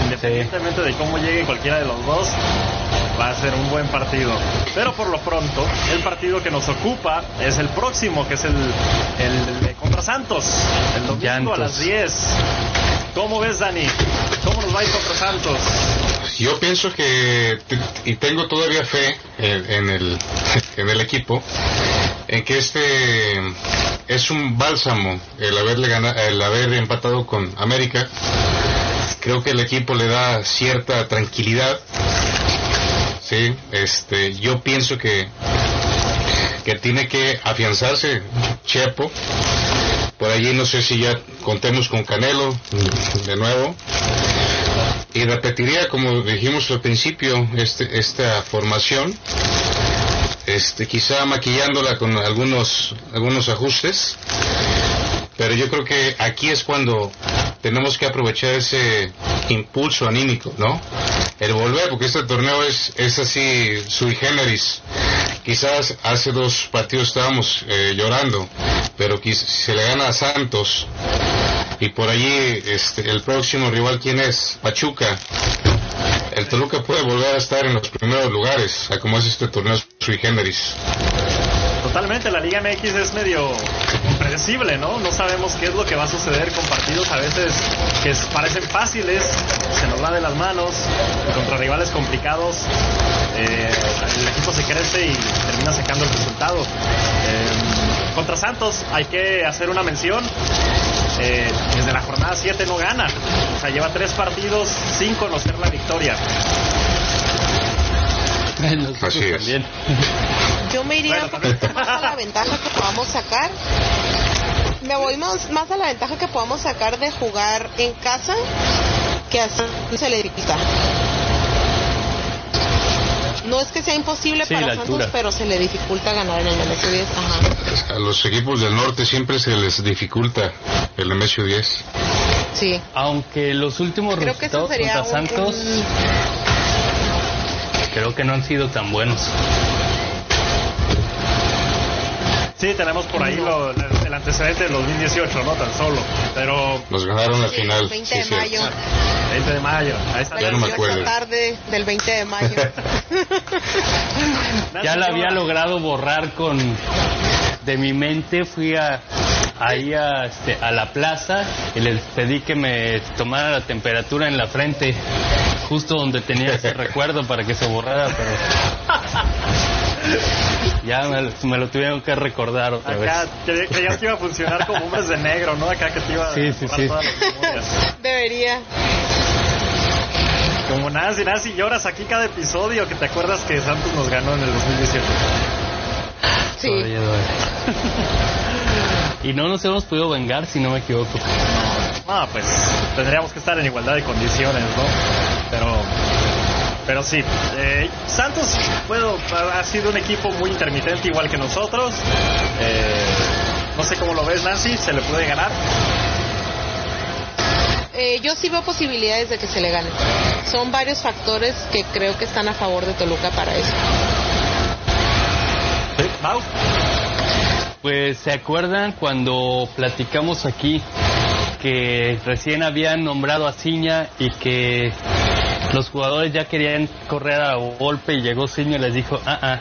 Independientemente de cómo llegue cualquiera de los dos, va a ser un buen partido. Pero por lo pronto, el partido que nos ocupa es el próximo, que es el, el de contra Santos. El domingo a las 10. ¿Cómo ves, Dani? ¿Cómo nos va a ir contra Santos? Yo pienso que, y tengo todavía fe en, en el, en el equipo, en que este es un bálsamo el haberle ganado, el haber empatado con América. Creo que el equipo le da cierta tranquilidad. Sí, este, yo pienso que que tiene que afianzarse Chepo. Por allí no sé si ya contemos con Canelo de nuevo. Y repetiría, como dijimos al principio, este, esta formación, este, quizá maquillándola con algunos, algunos ajustes, pero yo creo que aquí es cuando tenemos que aprovechar ese impulso anímico, ¿no? El volver, porque este torneo es, es así sui generis. Quizás hace dos partidos estábamos eh, llorando, pero si se le gana a Santos y por allí este, el próximo rival, ¿quién es? Pachuca. El Toluca puede volver a estar en los primeros lugares, a como es este torneo sui generis. Totalmente, la Liga MX es medio impredecible, ¿no? No sabemos qué es lo que va a suceder con partidos a veces que parecen fáciles, se nos va de las manos, contra rivales complicados, eh, el equipo se crece y termina sacando el resultado. Eh, contra Santos hay que hacer una mención. Eh, desde la jornada 7 no gana, o sea, lleva tres partidos sin conocer la victoria. Así es. también. Yo me iría Bueno, un poquito más a la ventaja que podamos sacar. Me voy más, más a la ventaja que podamos sacar de jugar en casa que así se le dificulta. No es que sea imposible Sí, para Santos, altura. pero se le dificulta ganar en el MSU 10. Ajá. A los equipos del norte siempre se les dificulta el Nemesio 10. Sí. Aunque los últimos Creo resultados contra un- Santos un- creo que no han sido tan buenos. Sí, tenemos por ahí lo- el antecedente del 2018, ¿no? Tan solo, pero Nos ganaron la Sí, final. el 20 sí, de sí. mayo. 20 de mayo, ahí está. La Ya no me 18 acuerdo. tarde del 20 de mayo. Ya la había logrado borrar con de mi mente fui a ahí a, este, a la plaza y les pedí que me tomara la temperatura en la frente justo donde tenía ese recuerdo para que se borrara pero ya me, me lo tuvieron que recordar otra vez Acá cre- creías que iba a funcionar como hombres de negro, ¿no? Acá que te iba a Sí, sí, sí. todas las memorias. Debería. Como Nancy, Nancy lloras aquí cada episodio que te acuerdas que Santos nos ganó en el 2017. Sí. Y no nos hemos podido vengar, si no me equivoco. Ah, pues tendríamos que estar en igualdad de condiciones, ¿no? Pero, pero sí. eh, Santos, bueno, ha sido un equipo muy intermitente, igual que nosotros. Eh, no sé cómo lo ves, Nancy. ¿Se le puede ganar? Eh, yo sí veo posibilidades de que se le gane. Son varios factores que creo que están a favor de Toluca para eso. Sí. Mau. Pues se acuerdan cuando platicamos aquí que recién habían nombrado a Ciña y que los jugadores ya querían correr a golpe y llegó Ciña y les dijo, ah, ah.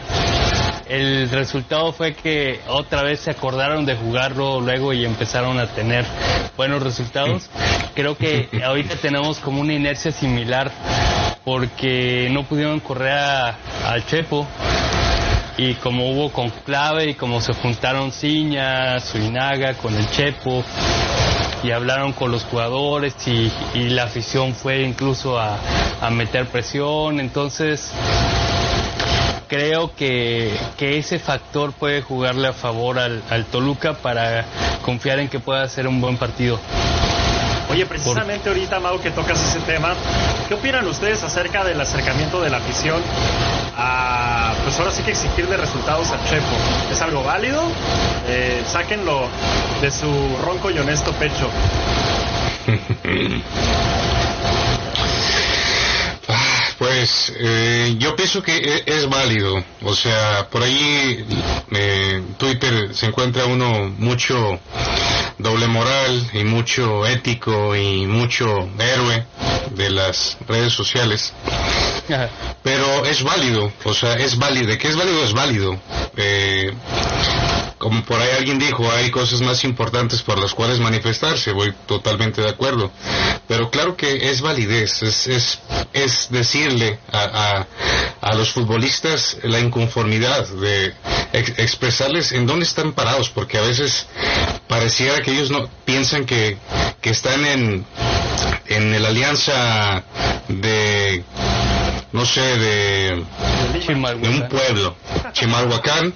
El resultado fue que otra vez se acordaron de jugarlo luego y empezaron a tener buenos resultados. Creo que ahorita tenemos como una inercia similar porque no pudieron correr al Chepo y como hubo conclave y como se juntaron Ciña, Suinaga con el Chepo y hablaron con los jugadores y, y la afición fue incluso a, a meter presión, entonces creo que, que ese factor puede jugarle a favor al, al Toluca para confiar en que pueda hacer un buen partido. Oye, precisamente ahorita, Mau, que tocas ese tema, ¿qué opinan ustedes acerca del acercamiento de la afición a, pues ahora sí que exigirle resultados a Chepo? ¿Es algo válido? Eh, sáquenlo de su ronco y honesto pecho. Ah, Pues eh, yo pienso que e- es válido, o sea, por ahí eh, Twitter se encuentra uno mucho doble moral y mucho ético y mucho héroe de las redes sociales, pero es válido, o sea, es válido, ¿de qué es válido? Es válido. Eh, como por ahí alguien dijo, hay cosas más importantes por las cuales manifestarse, voy totalmente de acuerdo. Pero claro que es validez, es, es, es decirle a, a, a los futbolistas la inconformidad, de ex- expresarles en dónde están parados, porque a veces pareciera que ellos no piensan que, que están en, en la alianza de, no sé, de de un pueblo, Chimalhuacán,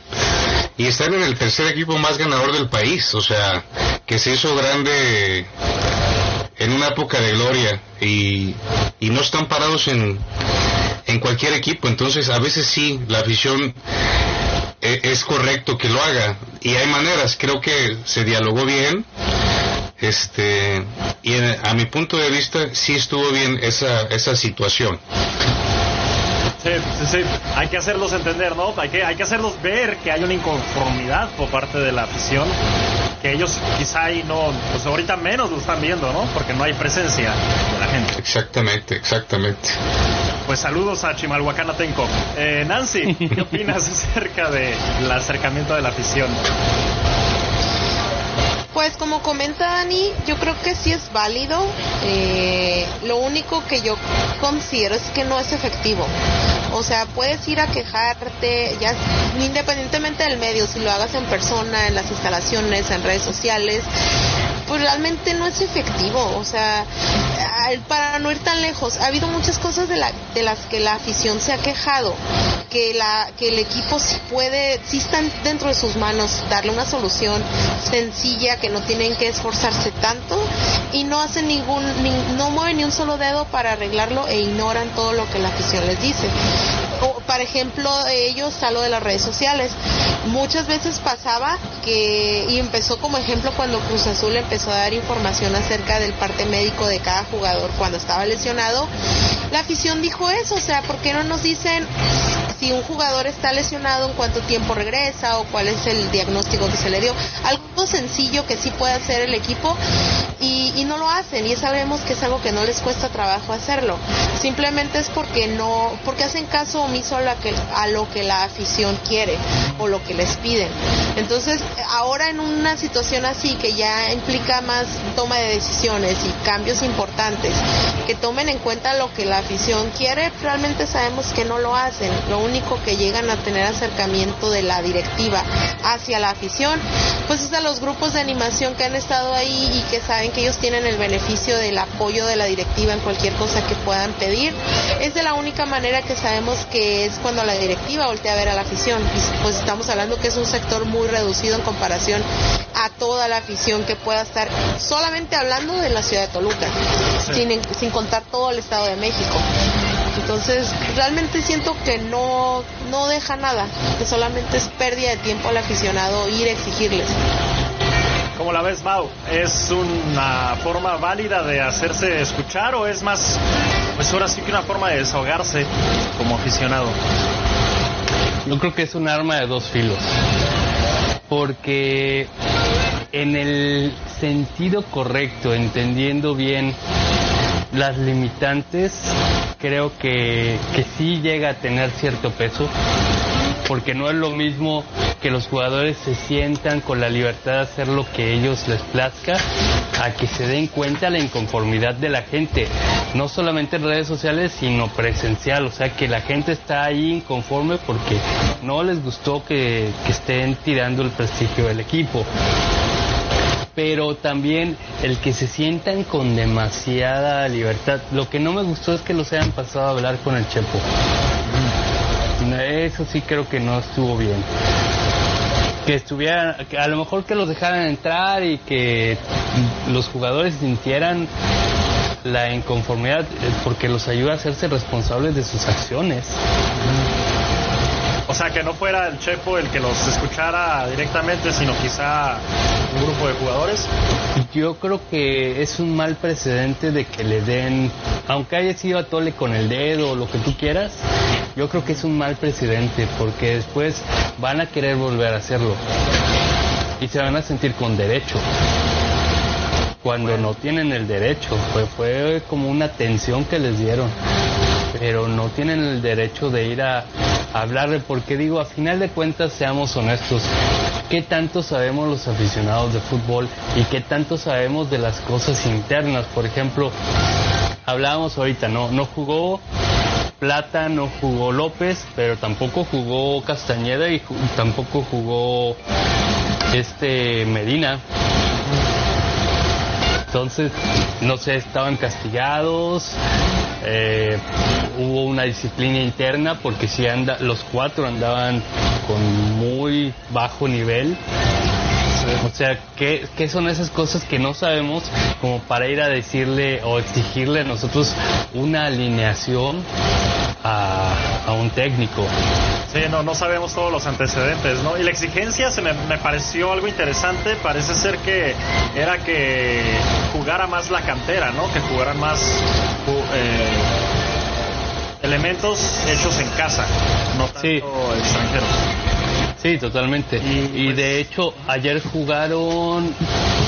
y están en el tercer equipo más ganador del país, o sea, que se hizo grande en una época de gloria y, y no están parados en, en cualquier equipo, entonces a veces sí, la afición e- es correcto que lo haga y hay maneras, creo que se dialogó bien, este, y a mi punto de vista sí estuvo bien esa, esa situación. Sí, sí, sí. Hay que hacerlos entender, ¿no? Hay que, hay que hacerlos ver que hay una inconformidad por parte de la afición. Que ellos quizá ahí no, pues ahorita menos lo están viendo, ¿no? Porque no hay presencia de la gente. Exactamente, exactamente. Pues saludos a Chimalhuacán Atenco. Eh, Nancy, ¿qué opinas acerca del acercamiento de la afición? Pues como comenta Dani, yo creo que sí es válido. Eh, lo único que yo considero es que no es efectivo. O sea, puedes ir a quejarte, ya independientemente del medio, si lo hagas en persona, en las instalaciones, en redes sociales, pues realmente no es efectivo. O sea, para no ir tan lejos, ha habido muchas cosas de, la, de las que la afición se ha quejado, que, la, que el equipo sí puede, sí están dentro de sus manos darle una solución sencilla, que no tienen que esforzarse tanto y no hacen ningún, ni- no mueven ni un solo dedo para arreglarlo e ignoran todo lo que la afición les dice. O, por ejemplo, ellos está lo de las redes sociales. Muchas veces pasaba que, y empezó como ejemplo cuando Cruz Azul empezó a dar información acerca del parte médico de cada jugador cuando estaba lesionado, la afición dijo eso, o sea, ¿por qué no nos dicen si un jugador está lesionado, en cuánto tiempo regresa o cuál es el diagnóstico que se le dio? Algo sencillo que sí puede hacer el equipo y, no lo hacen y sabemos que es algo que no les cuesta trabajo hacerlo. Simplemente es porque no, porque hacen caso omiso a, la que, a lo que la afición quiere o lo que les piden. Entonces, ahora en una situación así que ya implica más toma de decisiones y cambios importantes, que tomen en cuenta lo que la afición quiere, realmente sabemos que no lo hacen. Lo único que llegan a tener acercamiento de la directiva hacia la afición, pues es a los grupos de animación que han estado ahí y que saben que ellos tienen el beneficio del apoyo de la directiva en cualquier cosa que puedan pedir. Es de la única manera que sabemos que es cuando la directiva voltea a ver a la afición. Pues estamos hablando que es un sector muy reducido en comparación a toda la afición que pueda estar solamente hablando de la ciudad de Toluca, sin, sin contar todo el Estado de México. Entonces, realmente siento que no, no deja nada, que solamente es pérdida de tiempo al aficionado ir a exigirles. ¿Cómo la ves, Mau? ¿Es una forma válida de hacerse escuchar o es más, pues ahora sí que una forma de desahogarse como aficionado? Yo creo que es un arma de dos filos. Porque en el sentido correcto, entendiendo bien las limitantes, creo que, que sí llega a tener cierto peso, porque no es lo mismo que los jugadores se sientan con la libertad de hacer lo que ellos les plazca, a que se den cuenta la inconformidad de la gente, no solamente en redes sociales, sino presencial, o sea que la gente está ahí inconforme porque no les gustó que, que estén tirando el prestigio del equipo pero también el que se sientan con demasiada libertad. Lo que no me gustó es que los hayan pasado a hablar con el Chepo. Eso sí creo que no estuvo bien. Que estuvieran, a lo mejor que los dejaran entrar y que los jugadores sintieran la inconformidad eh, porque los ayuda a hacerse responsables de sus acciones. O sea, que no fuera el Chepo el que los escuchara directamente, sino quizá un grupo de jugadores. Yo creo que es un mal precedente de que le den, aunque haya sido a tole con el dedo o lo que tú quieras, yo creo que es un mal precedente porque después van a querer volver a hacerlo y se van a sentir con derecho cuando no tienen el derecho. Fue, fue como una tensión que les dieron, pero no tienen el derecho de ir a, hablarle, porque digo, a final de cuentas, seamos honestos, ¿qué tanto sabemos los aficionados de fútbol y qué tanto sabemos de las cosas internas? Por ejemplo, hablábamos ahorita, no, no jugó Plata, no jugó López, pero tampoco jugó Castañeda y tampoco jugó este Medina. Entonces, no sé, estaban castigados, eh, hubo una disciplina interna porque si anda, los cuatro andaban con muy bajo nivel. O sea, ¿qué, ¿qué, son esas cosas que no sabemos como para ir a decirle o exigirle a nosotros una alineación a, a un técnico? Sí, no, no sabemos todos los antecedentes, ¿no? Y la exigencia se me, me, pareció algo interesante, parece ser que era que jugara más la cantera, ¿no? Que jugaran más eh, elementos hechos en casa, no tanto Sí. extranjeros. Sí, totalmente. Y, Y, pues- de hecho, ayer jugaron,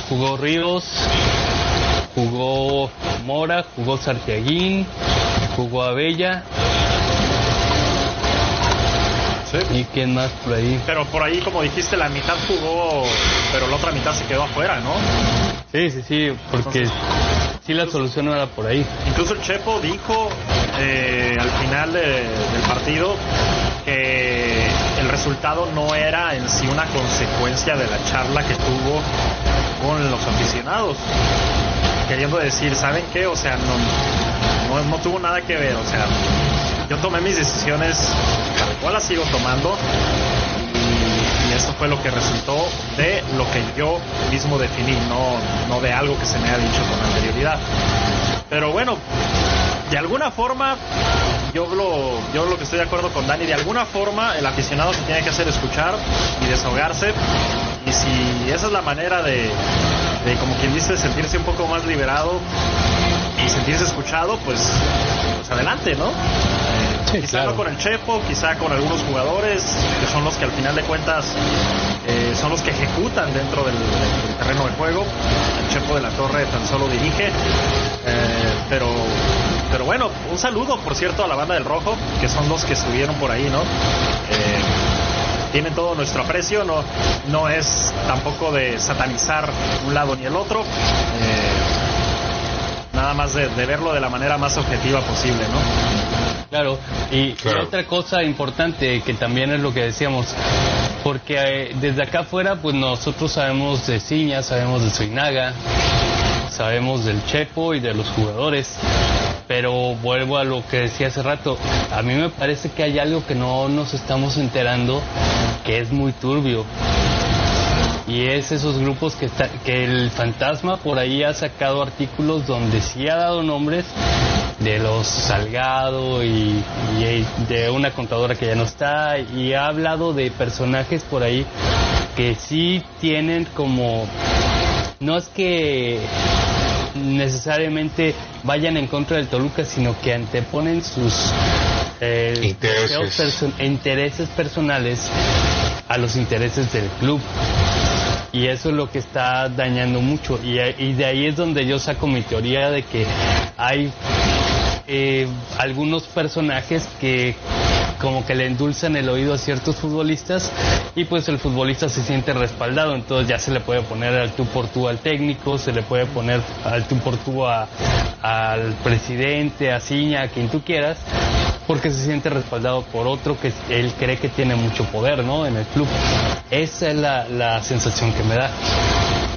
jugó Ríos, jugó Mora, jugó Sartiaguín, jugó Abella. Sí. ¿Y quién más por ahí? Pero por ahí, como dijiste, la mitad jugó, pero la otra mitad se quedó afuera, ¿no? Sí, sí, sí, porque sí la solución no era por ahí. Incluso el Chepo dijo eh, al final de- del partido que el resultado no era en sí una consecuencia de la charla que tuvo con los aficionados. Queriendo decir, ¿saben qué? O sea, no, no, no tuvo nada que ver. O sea, yo tomé mis decisiones tal cual las sigo tomando y, y eso fue lo que resultó de lo que yo mismo definí, no, no de algo que se me ha dicho con anterioridad. Pero bueno, de alguna forma, yo lo, yo lo que estoy de acuerdo con Dani, de alguna forma el aficionado se tiene que hacer escuchar y desahogarse. Y si esa es la manera de, de como quien dice, sentirse un poco más liberado y sentirse escuchado, pues, pues adelante, ¿no? Sí, quizá claro. no con el Chepo, quizá con algunos jugadores, que son los que al final de cuentas eh, son los que ejecutan dentro del, del terreno de juego. El Chepo de la Torre tan solo dirige. Eh, pero, pero bueno, un saludo, por cierto, a la banda del Rojo, que son los que estuvieron por ahí, ¿no? Eh, tienen todo nuestro aprecio, no, no es tampoco de satanizar un lado ni el otro. eh, nada más de, de verlo de la manera más objetiva posible, ¿no? Claro, y, Claro. y otra cosa importante que también es lo que decíamos, porque eh, desde acá afuera pues nosotros sabemos de Ciña, sabemos de Suinaga, sabemos del Chepo y de los jugadores. Pero vuelvo a lo que decía hace rato, a mí me parece que hay algo que no nos estamos enterando que es muy turbio y es esos grupos que, está, que el fantasma por ahí ha sacado artículos donde sí ha dado nombres de los Salgado y, de una contadora que ya no está y ha hablado de personajes por ahí que sí tienen como no es que necesariamente vayan en contra del Toluca sino que anteponen sus eh, intereses personales a los intereses del club y eso es lo que está dañando mucho. Y, de ahí es donde yo saco mi teoría de que hay eh, algunos personajes que como que le endulzan el oído a ciertos futbolistas y pues el futbolista se siente respaldado, entonces ya se le puede poner al tú por tú al técnico, se le puede poner al tú por tú al presidente, a Ciña, a quien tú quieras, porque se siente respaldado por otro que él cree que tiene mucho poder, ¿no? En el club. Esa es la, la sensación que me da.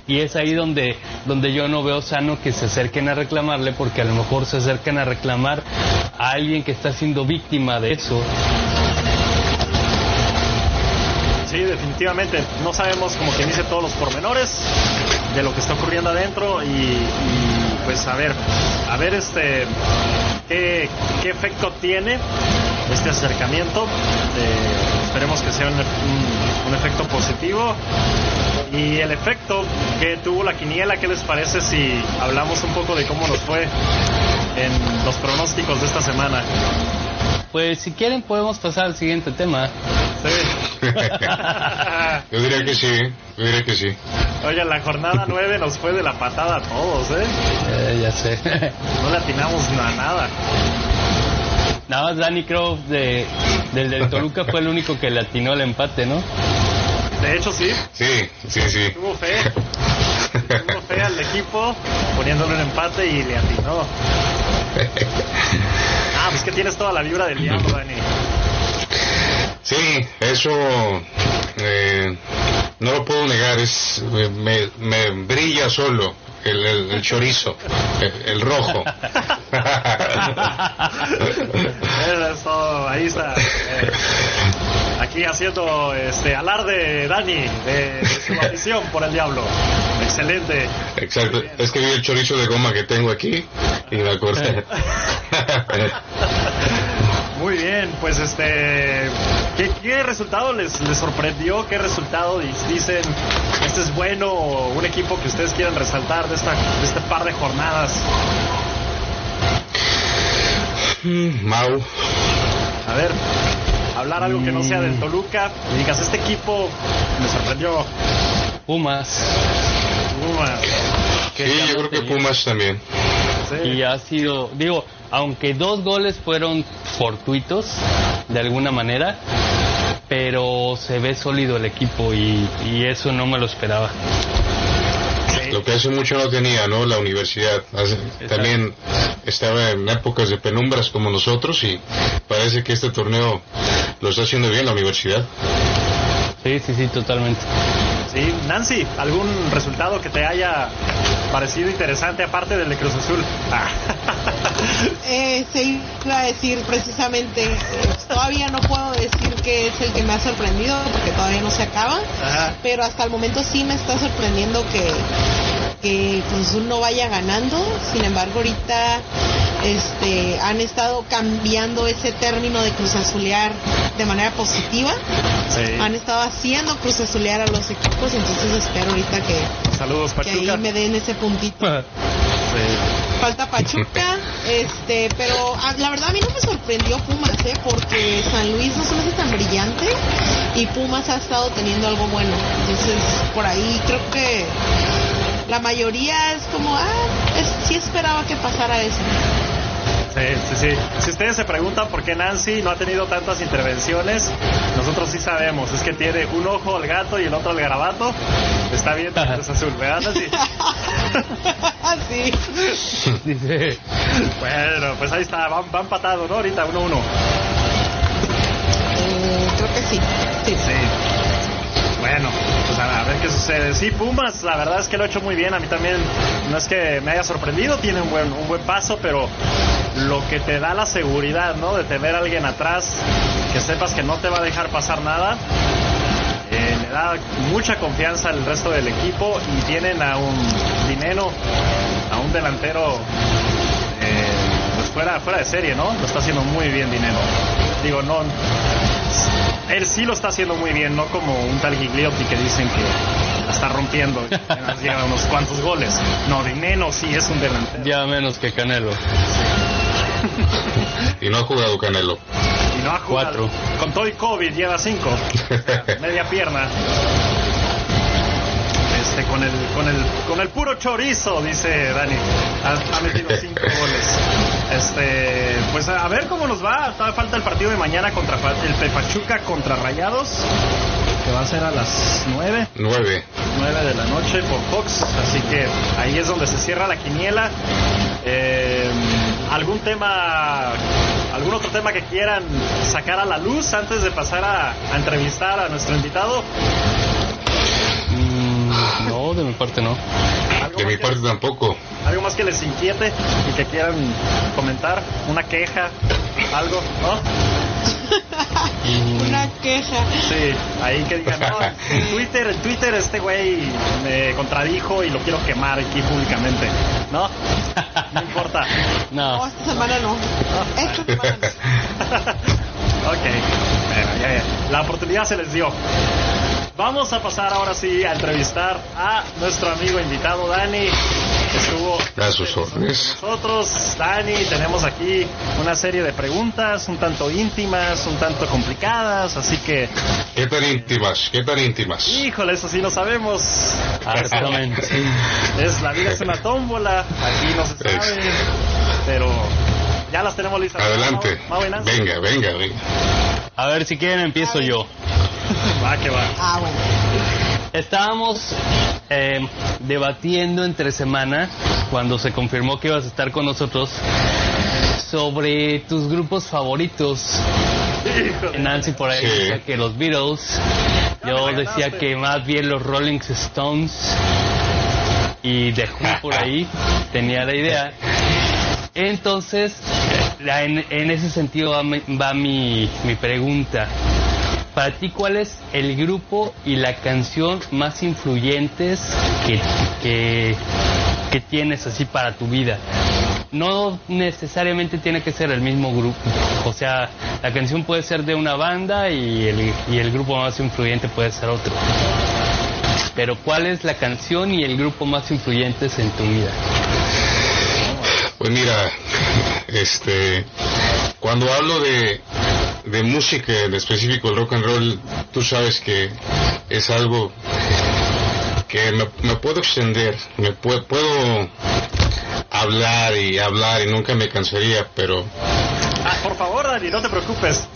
Y es ahí donde, donde yo no veo sano que se acerquen a reclamarle, porque a lo mejor se acercan a reclamar a alguien que está siendo víctima de eso. Sí, definitivamente. No sabemos, como quien dice, todos los pormenores de lo que está ocurriendo adentro y, pues a ver, a ver este qué, qué efecto tiene este acercamiento. Eh, esperemos que sea un, efecto positivo. Y el efecto que tuvo la quiniela, ¿qué les parece si hablamos un poco de cómo nos fue en los pronósticos de esta semana? Pues si quieren podemos pasar al siguiente tema. Sí. yo diría que sí, yo diría que sí. Oye, la jornada 9 nos fue de la patada a todos, ¿eh? eh ya sé. no le atinamos a nada. Nada más Danny Crow de, del del Toluca fue el único que le atinó el empate, ¿no? De hecho, sí. Sí, sí, sí. Tuvo fe. Tuvo fe al equipo poniéndole un empate y le atinó. Ah, pues que tienes toda la vibra del diablo, Dani. Sí, eso eh, no lo puedo negar, es me, me brilla solo el, chorizo, el, rojo. Eso, ahí está. Eh, aquí haciendo este alarde Dani de, su afición por el diablo. Excelente. Exacto. Es que vi el chorizo de goma que tengo aquí y me acordé. Muy bien, pues este, ¿qué, resultado les, les, sorprendió? ¿Qué resultado dicen, este es bueno, un equipo que ustedes quieran resaltar de, esta, de este par de jornadas? Mm, Mau. A ver, hablar algo que no sea del. Toluca y digas, este equipo me sorprendió. Pumas. Pumas. Sí, yo creo que Pumas también. Y ha sido, digo, aunque dos goles fueron fortuitos, de alguna manera, pero se ve sólido el equipo y, eso no me lo esperaba. Lo que hace mucho no tenía, ¿no? La universidad. también estaba en épocas de penumbras como nosotros y parece que este torneo lo está haciendo bien la universidad. Sí, sí, sí, totalmente. Sí, Nancy, ¿algún resultado que te haya parecido interesante aparte del de Cruz Azul? Ah. Eh, se iba a decir precisamente, eh, todavía no puedo decir que es el que me ha sorprendido porque todavía no se acaba, pero hasta el momento sí me está sorprendiendo que, que Cruz Azul no vaya ganando, sin embargo ahorita este, han estado cambiando ese término de Cruz Azulear de manera positiva. Han estado haciendo Cruz Azulear a los equipos, entonces espero ahorita que, Saludos, que ahí me den ese puntito. Falta Pachuca, este, pero ah, la verdad a mí no me sorprendió Pumas, ¿eh? porque San Luis no se me hace tan brillante y Pumas ha estado teniendo algo bueno. Entonces, por ahí creo que la mayoría es como, ah, sí esperaba que pasara eso. Sí, sí, sí. Si ustedes se preguntan por qué Nancy no ha tenido tantas intervenciones, nosotros sí sabemos. Es que tiene un ojo al gato y el otro al garabato. Está bien, es azul, ¿verdad, Nancy? sí. Bueno, pues ahí está, van, van empatados, ¿no? Ahorita 1-1. Eh, creo que sí. sí. Sí. Bueno, a ver qué sucede sí, Pumas, la verdad es que lo ha hecho muy bien. A mí también no es que me haya sorprendido, tiene un buen, un buen paso, pero lo que te da la seguridad, ¿no? De tener a alguien atrás que sepas que no te va a dejar pasar nada. eh, le da mucha confianza al resto del equipo y tienen a un dinero, a un delantero eh, pues fuera, fuera de serie, ¿no? Lo está haciendo muy bien dinero. Digo, no, él sí lo está haciendo muy bien, no como un tal Gigliotti que dicen que la está rompiendo, y lleva unos cuantos goles. No, Dineno sí es un delantero. Ya menos que Canelo. Y no ha jugado Canelo. Y no ha jugado. Cuatro. Con todo y COVID lleva cinco. Media pierna. Este, con el, con el, con el puro chorizo, dice Dani. Ha, ha metido cinco goles. Este, pues a ver cómo nos va. Todavía falta el partido de mañana contra el Pachuca contra Rayados. Que va a ser a las nueve. Nueve. 9 de la noche por Fox, así que ahí es donde se cierra la quiniela. Eh, ¿Algún tema, algún otro tema que quieran sacar a la luz antes de pasar a, a entrevistar a nuestro invitado? No, de mi parte no. ¿Algo De mi parte tampoco. algo más que les inquiete y que quieran comentar, una queja, algo, ¿no? Una queja. Sí, ahí que digan, no, en Twitter, en Twitter este güey me contradijo y lo quiero quemar aquí públicamente, ¿no? No importa. No, no. esta semana no. Esta semana no. ok, bueno, ya, ya. La oportunidad se les dio. Vamos a pasar ahora sí a entrevistar a nuestro amigo invitado Dani, que estuvo A sus órdenes. nosotros. Dani, tenemos aquí una serie de preguntas, un tanto íntimas, un tanto complicadas, así que, ¿Qué tan íntimas? ¿Qué tan íntimas? híjole, eso sí lo sabemos. Exactamente. Es la vida es una tómbola, aquí no se sabe, pero ya las tenemos listas. Adelante. Mau- Mau. Venga, venga, venga. A ver, si quieren empiezo yo. Va que va. Ah, bueno. Estábamos eh, debatiendo entre semana, cuando se confirmó que ibas a estar con nosotros, sobre tus grupos favoritos. Nancy por ahí Sí. decía que los Beatles, yo decía que más bien los Rolling Stones y The Who por ahí tenía la idea. Entonces, la- en, en ese sentido va, mi, va mi, mi pregunta. Para ti, ¿cuál es el grupo y la canción más influyentes que, que, tienes así para tu vida? No necesariamente tiene que ser el mismo grupo. O sea, la canción puede ser de una banda y el, y el grupo más influyente puede ser otro. Pero ¿cuál es la canción y el grupo más influyentes en tu vida? Pues mira, este, cuando hablo de, de música, en específico el rock and roll, tú sabes que es algo que me, me puedo extender, me pue- puedo hablar y hablar y nunca me cansaría, pero Ah, por favor, Dani, no te preocupes.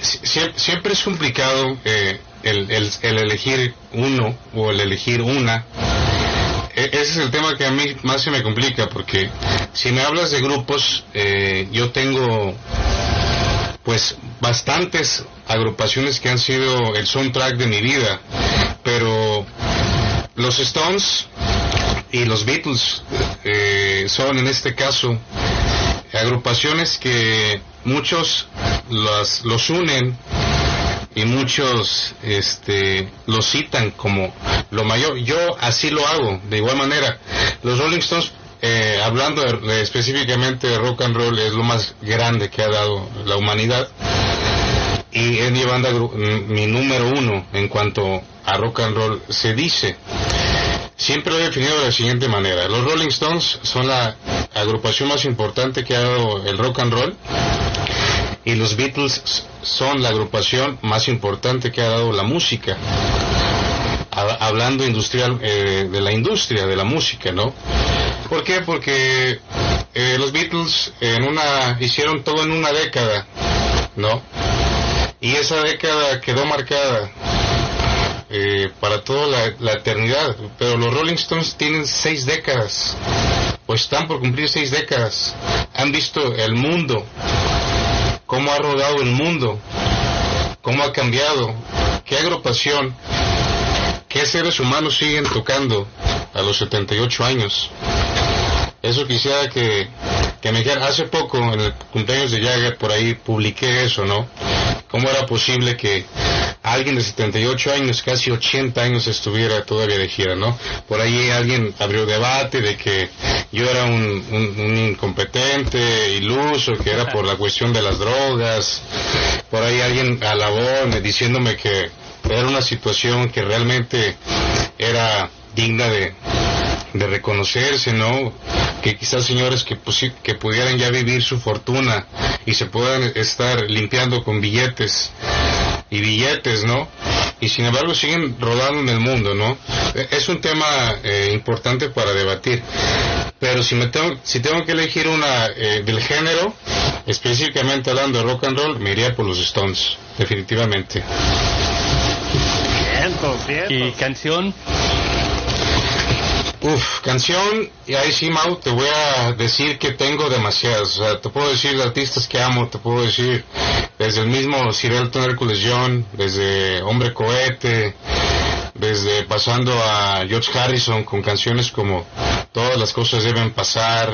Sie- siempre es complicado eh, el, el- el elegir uno o el elegir una. E- ese es el tema que a mí más se me complica porque si me hablas de grupos, eh, yo tengo pues bastantes agrupaciones que han sido el soundtrack de mi vida, pero los Stones y los Beatles eh, son en este caso agrupaciones que muchos las, los unen y muchos este lo citan como lo mayor. Yo así lo hago de igual manera. Los Rolling Stones eh, hablando de- específicamente de rock and roll es lo más grande que ha dado la humanidad. Y es mi banda mi número uno en cuanto a rock and roll se dice. Siempre lo he definido de la siguiente manera. Los Rolling Stones son la agrupación más importante que ha dado el rock and roll y los Beatles son la agrupación más importante que ha dado la música. Ha- Hablando industrial eh, de la industria de la música, ¿no? ¿Por qué? Porque eh, los Beatles en una hicieron todo en una década, ¿no? Y esa década quedó marcada eh, para toda la eternidad. Pero los Rolling Stones tienen seis décadas, o están por cumplir seis décadas. Han visto el mundo, cómo ha rodado el mundo, cómo ha cambiado, qué agrupación ¿qué seres humanos siguen tocando a los 78 años? Eso quisiera que, que me dijera, hace poco en el cumpleaños de Jagger por ahí publiqué eso, ¿no? ¿Cómo era posible que alguien de 78 años, casi 80 años estuviera todavía de gira, ¿no? Por ahí alguien abrió debate de que yo era un, un, incompetente, iluso, que era por la cuestión de las drogas. Por ahí alguien alabó diciéndome que era una situación que realmente era digna de, de reconocerse, ¿no? Que quizás señores que, que pudieran ya vivir su fortuna y se puedan estar limpiando con billetes y billetes, ¿no? Y sin embargo siguen rodando en el mundo, ¿no? E, es un tema eh, importante para debatir. Pero si me tengo, si tengo que elegir una eh, del género, específicamente hablando de rock and roll, me iría por los Stones, definitivamente. ¿Y canción? Uf, canción, y ahí sí, Mau, te voy a decir que tengo demasiadas. O sea, te puedo decir artistas que amo, te puedo decir desde el mismo Sir Elton Hercules John, desde Hombre Cohete, desde pasando a George Harrison con canciones como Todas las cosas deben pasar,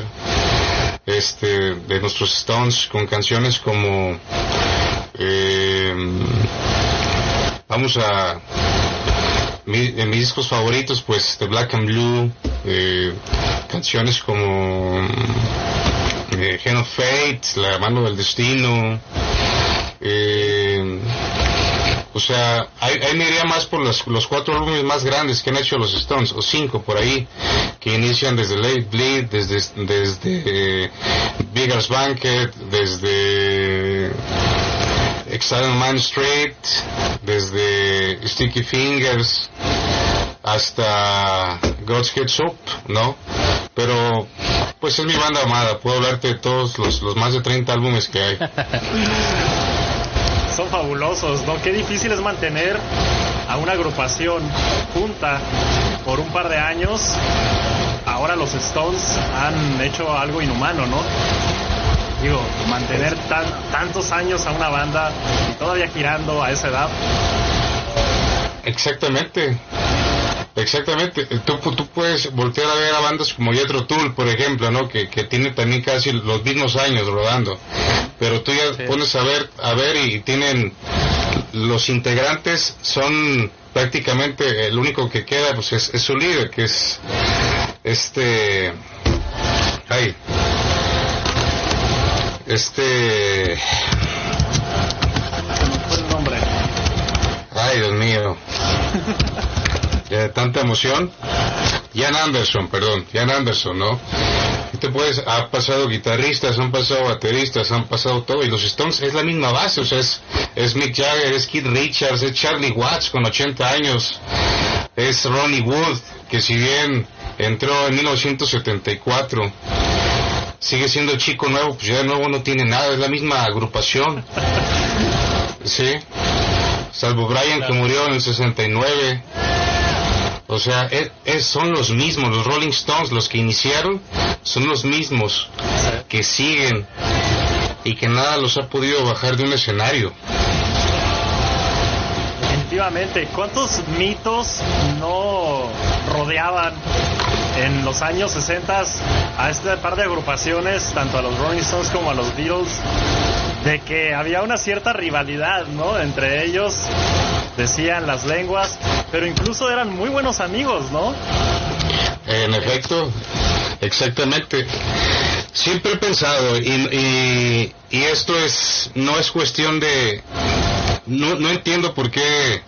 este, de nuestros Stones con canciones como eh, vamos a de mis discos favoritos, pues The Black and Blue, eh, canciones como eh, Gen of Fate, La mano del destino, eh, o sea, ahí, me iría más por los, los, cuatro álbumes más grandes que han hecho los Stones, o cinco por ahí, que inician desde Late Bleed, desde, desde eh, Bigger's Banquet, desde Exile Man Street, desde Sticky Fingers hasta God's Heads ¿no? Pero, pues es mi banda amada, puedo hablarte de todos los, los más de 30 álbumes que hay. Son fabulosos, ¿no? Qué difícil es mantener a una agrupación junta por un par de años. Ahora los Stones han hecho algo inhumano, ¿no? Digo, mantener tan, tantos años a una banda y todavía girando a esa edad. Exactamente. Exactamente, tú, tú puedes voltear a ver a bandas como Yetro Tool, por ejemplo, ¿no? Que, que tiene también casi los mismos años rodando, pero tú ya pones a ver, a ver y tienen los integrantes son prácticamente el único que queda, pues es, es su líder, que es este, ay, este. nombre? Ay, Dios mío. tanta emoción. Jan Anderson, perdón, Jan Anderson, ¿no? Te puedes, ha pasado guitarristas, han pasado bateristas, han pasado todo, y los Stones es la misma base, o sea, es, es Mick Jagger, es Keith Richards, es Charlie Watts con 80 años, es Ronnie Wood, que si bien entró en 1974, sigue siendo chico nuevo, pues ya de nuevo no tiene nada, es la misma agrupación. Sí. Salvo Brian que murió en el 69. O sea, es, son los mismos, los Rolling Stones, los que iniciaron, son los mismos que siguen y que nada los ha podido bajar de un escenario. Definitivamente, ¿cuántos mitos no rodeaban en los años 60 a este par de agrupaciones, tanto a los Rolling Stones como a los Beatles, de que había una cierta rivalidad, ¿no? Entre ellos, decían las lenguas, pero incluso eran muy buenos amigos, ¿no? En efecto, exactamente. Siempre he pensado, y, y, esto es, no es cuestión de, no, no entiendo por qué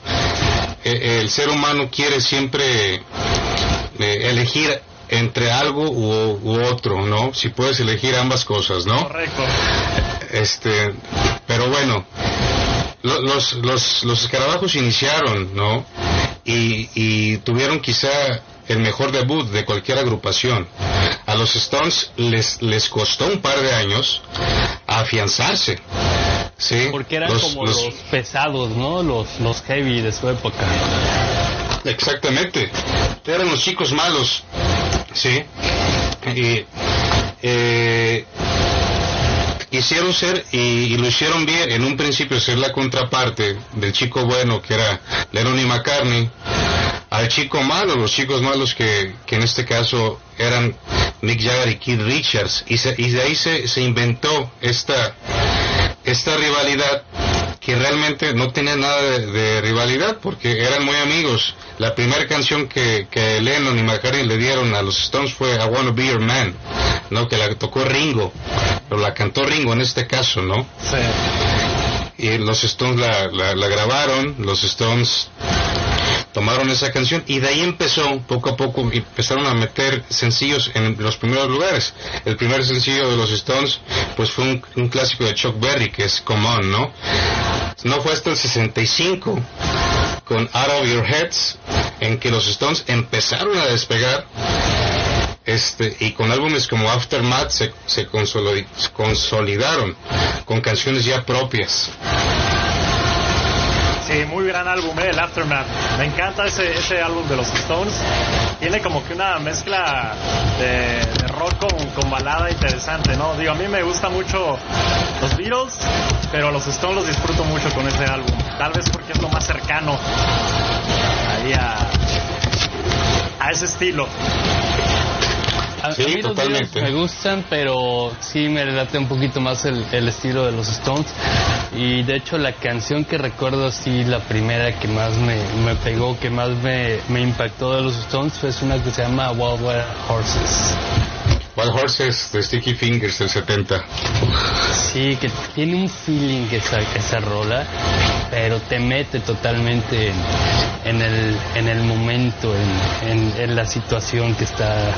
eh, el ser humano quiere siempre elegir entre algo u, otro, ¿no? Si puedes elegir ambas cosas, ¿no? Correcto. Este, pero bueno, los, los, los escarabajos iniciaron, ¿no? Y, y tuvieron quizá el mejor debut de cualquier agrupación. A los Stones les, les costó un par de años afianzarse. Sí, porque eran como los, pesados, ¿no? Los, los heavy de su época. Exactamente. Eran los chicos malos. Sí. Y, eh, hicieron ser y, lo hicieron bien en un principio ser la contraparte del chico bueno que era Lennon y McCartney al chico malo, los chicos malos que, que en este caso eran Mick Jagger y Keith Richards, y, y de ahí se, se inventó esta, esta rivalidad que realmente no tenía nada de, rivalidad porque eran muy amigos. La primera canción que, que Lennon y McCartney le dieron a los Stones fue I Wanna Be Your Man, ¿no? Que la tocó Ringo, pero la cantó Ringo en este caso, ¿no? Sí. Y los Stones la, la, la grabaron, los Stones tomaron esa canción y de ahí empezó, poco a poco, empezaron a meter sencillos en los primeros lugares. El primer sencillo de los Stones, pues fue un, clásico de Chuck Berry, que es Come On, ¿no? No fue hasta el 65, con Out of Your Heads, en que los Stones empezaron a despegar este, y con álbumes como Aftermath se, se consolidaron con canciones ya propias. Sí, muy gran álbum, eh, el Aftermath. Me encanta ese, ese álbum de los Stones. Tiene como que una mezcla de, rock con, balada interesante, ¿no? Digo, a mí me gusta mucho los Beatles, pero los Stones los disfruto mucho con ese álbum. Tal vez porque es lo más cercano ahí a ese estilo. A, mí totalmente. me gustan, pero sí me relate un poquito más el, estilo de los Stones. Y de hecho la canción que recuerdo así, la primera que más me, me pegó, que más me, me, impactó de los Stones, es una que se llama Wild Wild Horses. Wild Horses de Sticky Fingers del 70. Sí, que tiene un feeling esa, esa rola, pero te mete totalmente en, el, en el momento, en, en la situación que está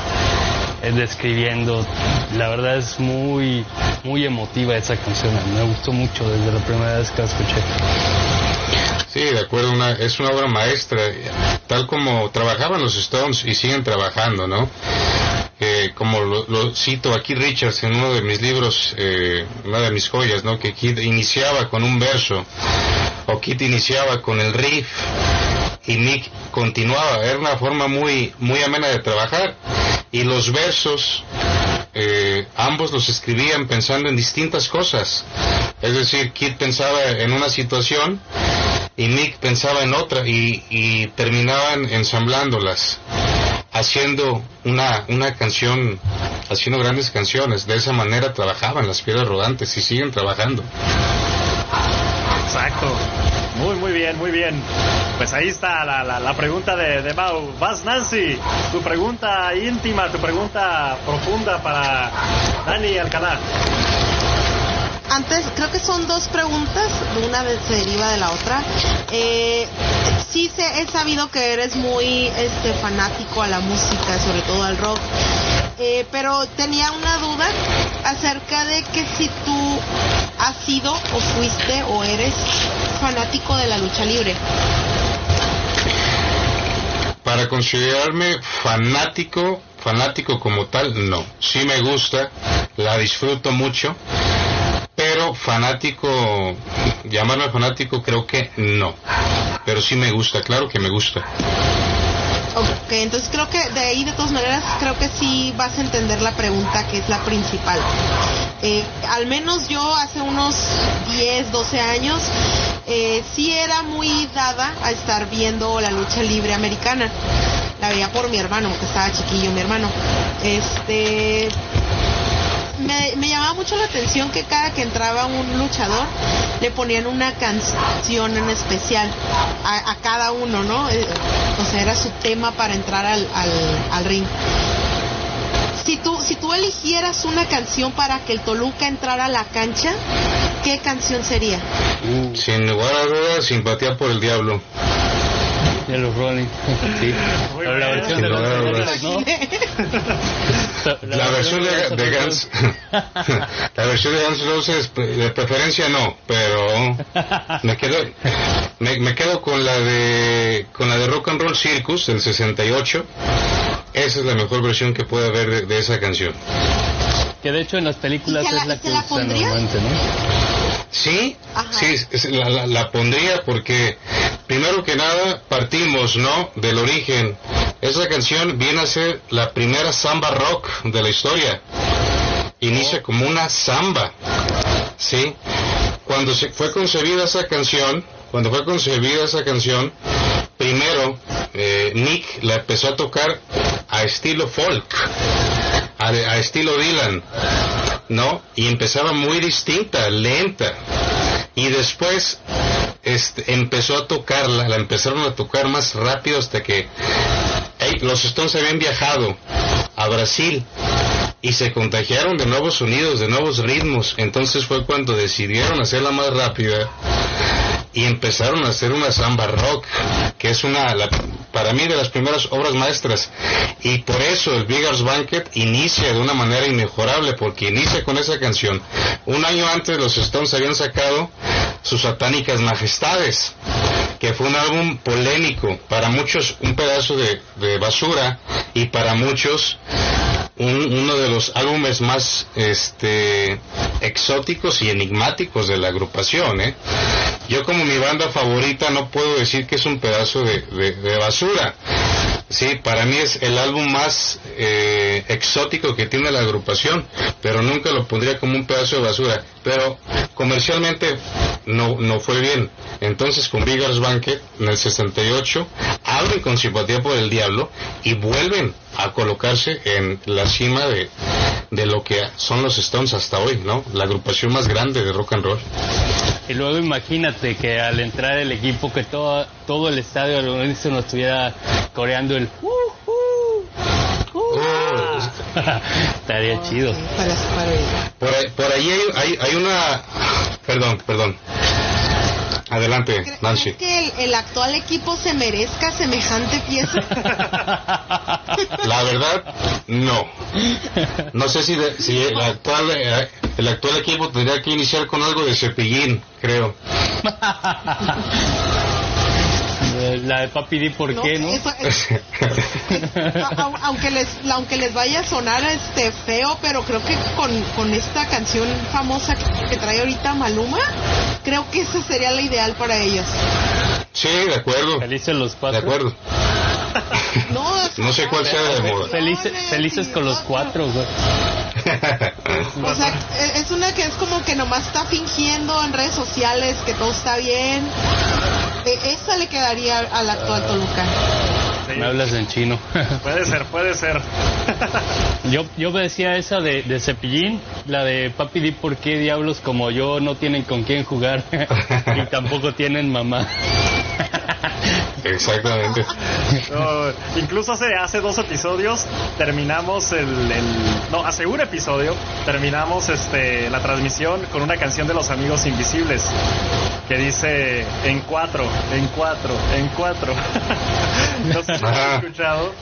describiendo. La verdad es muy, muy emotiva esa canción. Me gustó mucho desde la primera vez que la escuché. Sí, de acuerdo, una, es una obra maestra, tal como trabajaban los Stones y siguen trabajando, ¿no? Como lo, cito aquí Richards en uno de mis libros, eh, una de mis joyas, ¿no? Que Kid iniciaba con un verso, o Kid iniciaba con el riff, y Nick continuaba. Era una forma muy, muy amena de trabajar y los versos eh, ambos los escribían pensando en distintas cosas. Es decir, Kid pensaba en una situación y Nick pensaba en otra y, terminaban ensamblándolas, haciendo una, una canción, haciendo grandes canciones. De esa manera trabajaban las piedras rodantes y siguen trabajando. Exacto. Muy, muy bien, muy bien. Pues ahí está la, la, pregunta de, de, Mau. Vas, Nancy. Tu pregunta íntima, tu pregunta profunda para Dani Alcalá. Antes, creo que son dos preguntas, una se deriva de la otra. Eh, sí he sabido que eres muy este, fanático a la música, sobre todo al rock. Eh, pero tenía una duda acerca de que si tú has sido o fuiste o eres fanático de la lucha libre. Para considerarme fanático, fanático como tal, no. Sí me gusta, la disfruto mucho, fanático, llamarme fanático creo que no. Pero sí me gusta, claro que me gusta. Ok, entonces creo que de ahí de todas maneras creo que sí vas a entender la pregunta que es la principal. Eh, al menos yo hace unos 10, 12 años eh, sí era muy dada a estar viendo la lucha libre americana. La veía por mi hermano, que estaba chiquillo mi hermano. Este, me, llamaba mucho la atención que cada que entraba un luchador le ponían una canción en especial a, cada uno, ¿no? Eh, o sea, era su tema para entrar al, al, ring. Si tú, si tú eligieras una canción para que el Toluca entrara a la cancha, ¿qué canción sería? Sin lugar a dudas, simpatía por el diablo de los Rolling. Sí. la versión de Guns, ¿no? La versión de, Guns, la versión de Guns Roses de preferencia no, pero me quedo, me, quedo con la de, con la de Rock and Roll Circus del 68. Esa es la mejor versión que puede haber de, esa canción. Que de hecho en las películas es la que usan normalmente, ¿no? Sí, sí, la, la, pondría porque primero que nada partimos, ¿no? Del origen. Esa canción viene a ser la primera samba rock de la historia. Inicia como una samba, ¿sí? Cuando se fue concebida esa canción, cuando fue concebida esa canción, primero eh, Nick la empezó a tocar a estilo folk, a, estilo Dylan, ¿no? Y empezaba muy distinta, lenta. Y después este, empezó a tocarla, la empezaron a tocar más rápido hasta que los Stones habían viajado a Brasil y se contagiaron de nuevos sonidos, de nuevos ritmos. Entonces fue cuando decidieron hacerla más rápida y empezaron a hacer una samba rock, que es una, la- para mí, de las primeras obras maestras. Y por eso el Biggers Banquet inicia de una manera inmejorable, porque inicia con esa canción. Un año antes los Stones habían sacado sus satánicas majestades, que fue un álbum polémico, para muchos un pedazo de, de basura y para muchos un- uno de los álbumes más este exóticos y enigmáticos de la agrupación ¿eh? yo como mi banda favorita no puedo decir que es un pedazo de, basura sí para mí es el álbum más eh, exótico que tiene la agrupación pero nunca lo pondría como un pedazo de basura pero comercialmente no, no fue bien entonces con Biggers Banquet en el 68 abren con simpatía por el diablo y vuelven a colocarse en la cima de, de lo que son los Stones hasta hoy, ¿no? La agrupación más grande de rock and roll. Y luego imagínate que al entrar el equipo que todo, todo el estadio al unísono estuviera coreando el "Uh, uh, uh". Estaría chido. Para, para Por ahí, por ahí hay, hay, hay una... Perdón, perdón. Adelante, ¿Creen Nancy. que el, el actual equipo se merezca semejante pieza? La verdad, no. No sé si, de- si el, actual, eh, el actual equipo tendría que iniciar con algo de cepillín, creo. La de Papi Di, ¿por No, qué no? aunque les aunque les vaya a sonar este feo pero creo que con, con esta canción famosa que, que trae ahorita Maluma creo que esa sería la ideal para ellos Sí, de acuerdo. Felices los De cuatro. acuerdo. no No sé cuál sea de moda. Felices, felices con los cuatro, güey. o sea e- es una que es como que nomás está fingiendo en redes sociales que todo está bien E- esa le quedaría al actual Toluca Sí, Me hablas en chino. puede ser, puede ser. Yo, yo me decía esa de, de Cepillín, la de Papi Di, ¿por qué diablos como yo no tienen con quién jugar y tampoco tienen mamá? Exactamente. No, incluso hace, hace dos episodios terminamos el, el- no, hace un episodio terminamos este la transmisión con una canción de los amigos invisibles que dice en cuatro, en cuatro, en cuatro. no sé si lo Ajá. escuchado.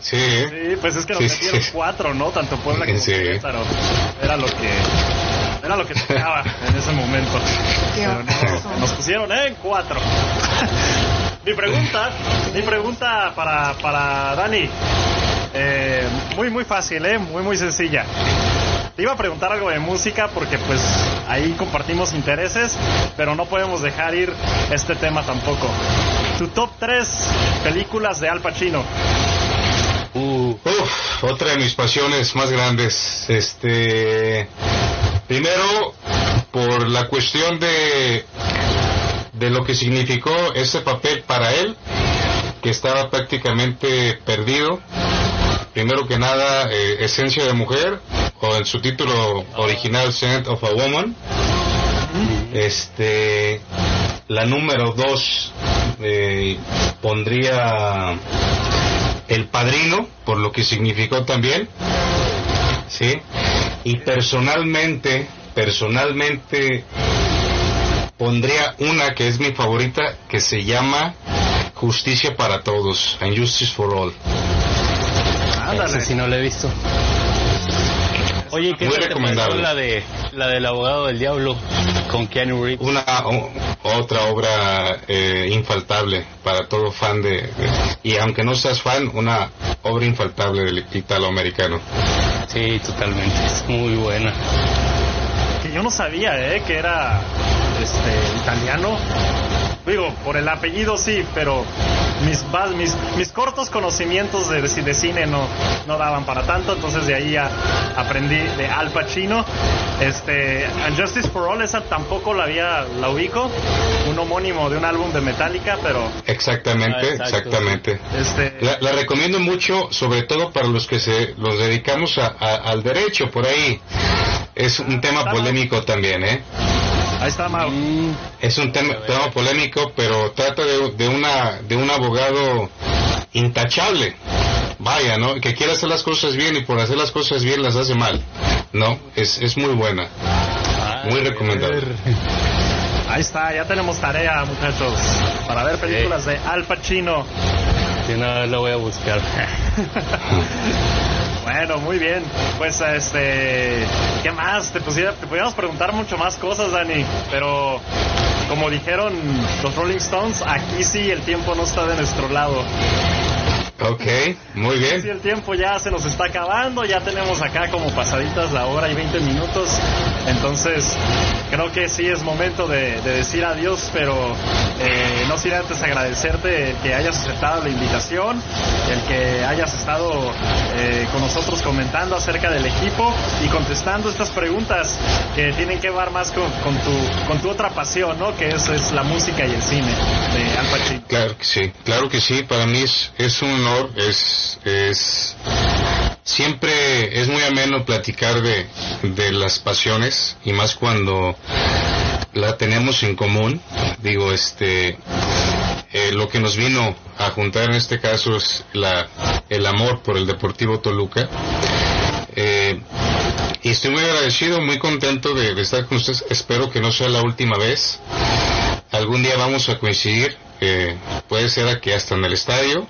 Sí. Sí, pues es que nos Sí, metieron sí. cuatro, ¿no? Tanto Puebla como. Querétaro. Era lo que era lo que tocaba en ese momento. Pero no, nos pusieron en cuatro. mi pregunta, mi pregunta para, para Dani. eh, muy muy fácil, eh, muy muy sencilla. Te iba a preguntar algo de música porque pues ahí compartimos intereses, pero no podemos dejar ir este tema tampoco. Tu top 3 películas de Al Pacino. Uh, Uf, otra de mis pasiones más grandes. Este, primero, por la cuestión de, de lo que significó ese papel para él, que estaba prácticamente perdido. Primero que nada, eh, Esencia de Mujer, o en su título original, Scent of a Woman. Este, la número dos, eh, pondría el Padrino, por lo que significó también. ¿Sí? Y personalmente, personalmente pondría una que es mi favorita que se llama Justicia para Todos, and Justice for All. Ándale. ese sí no lo he visto. Oye, ¿qué Muy recomendable. la de la del abogado del diablo con Keanu Reeves? Una o- otra obra eh, infaltable para todo fan de, de- y aunque no seas fan, una obra infaltable del italoamericano. Sí, totalmente. Es muy buena. Que yo no sabía, ¿eh? Que era este italiano. Digo, por el apellido sí, pero mis, mis, mis cortos conocimientos de, de, cine no, no daban para tanto, entonces de ahí ya aprendí de Al Pacino. Este, Justice for All, esa tampoco la había, la ubico, un homónimo de un álbum de Metallica, pero... Exactamente, ah, exactamente. Este... La, recomiendo mucho, sobre todo para los que se los dedicamos al derecho, por ahí. Es un tema polémico también, ¿eh? Ahí está, mm. Es un tema, polémico, pero trata de, una, de un abogado intachable. Vaya, ¿no? Que quiere hacer las cosas bien y por hacer las cosas bien las hace mal. No, es, es muy buena. Muy recomendable. Ahí está, ya tenemos tarea, muchachos, para ver películas de Al Pacino. Si no, lo voy a buscar. Bueno, muy bien. Pues, este, ¿qué más? Te, pusiera, te podíamos preguntar mucho más cosas, Dani, pero como dijeron los Rolling Stones, aquí sí el tiempo no está de nuestro lado. Ok, muy bien. Sí, el tiempo ya se nos está acabando, ya tenemos acá como pasaditas la hora y 20 minutos, entonces creo que sí es momento de, decir adiós, pero eh, no sin antes agradecerte que hayas aceptado la invitación, el que hayas estado eh, con nosotros comentando acerca del equipo y contestando estas preguntas que tienen que ver más con, tu, con tu otra pasión, ¿no? Que es, es la música y el cine de Al Pacino. Claro que sí, claro que sí, para mí es, es un es, siempre es muy ameno platicar de, de las pasiones y más cuando la tenemos en común. Digo, este, eh, lo que nos vino a juntar en este caso es la, el amor por el Deportivo Toluca. Eh, y estoy muy agradecido, muy contento de, estar con ustedes. Espero que no sea la última vez. Algún día vamos a coincidir. Eh, puede ser aquí hasta en el estadio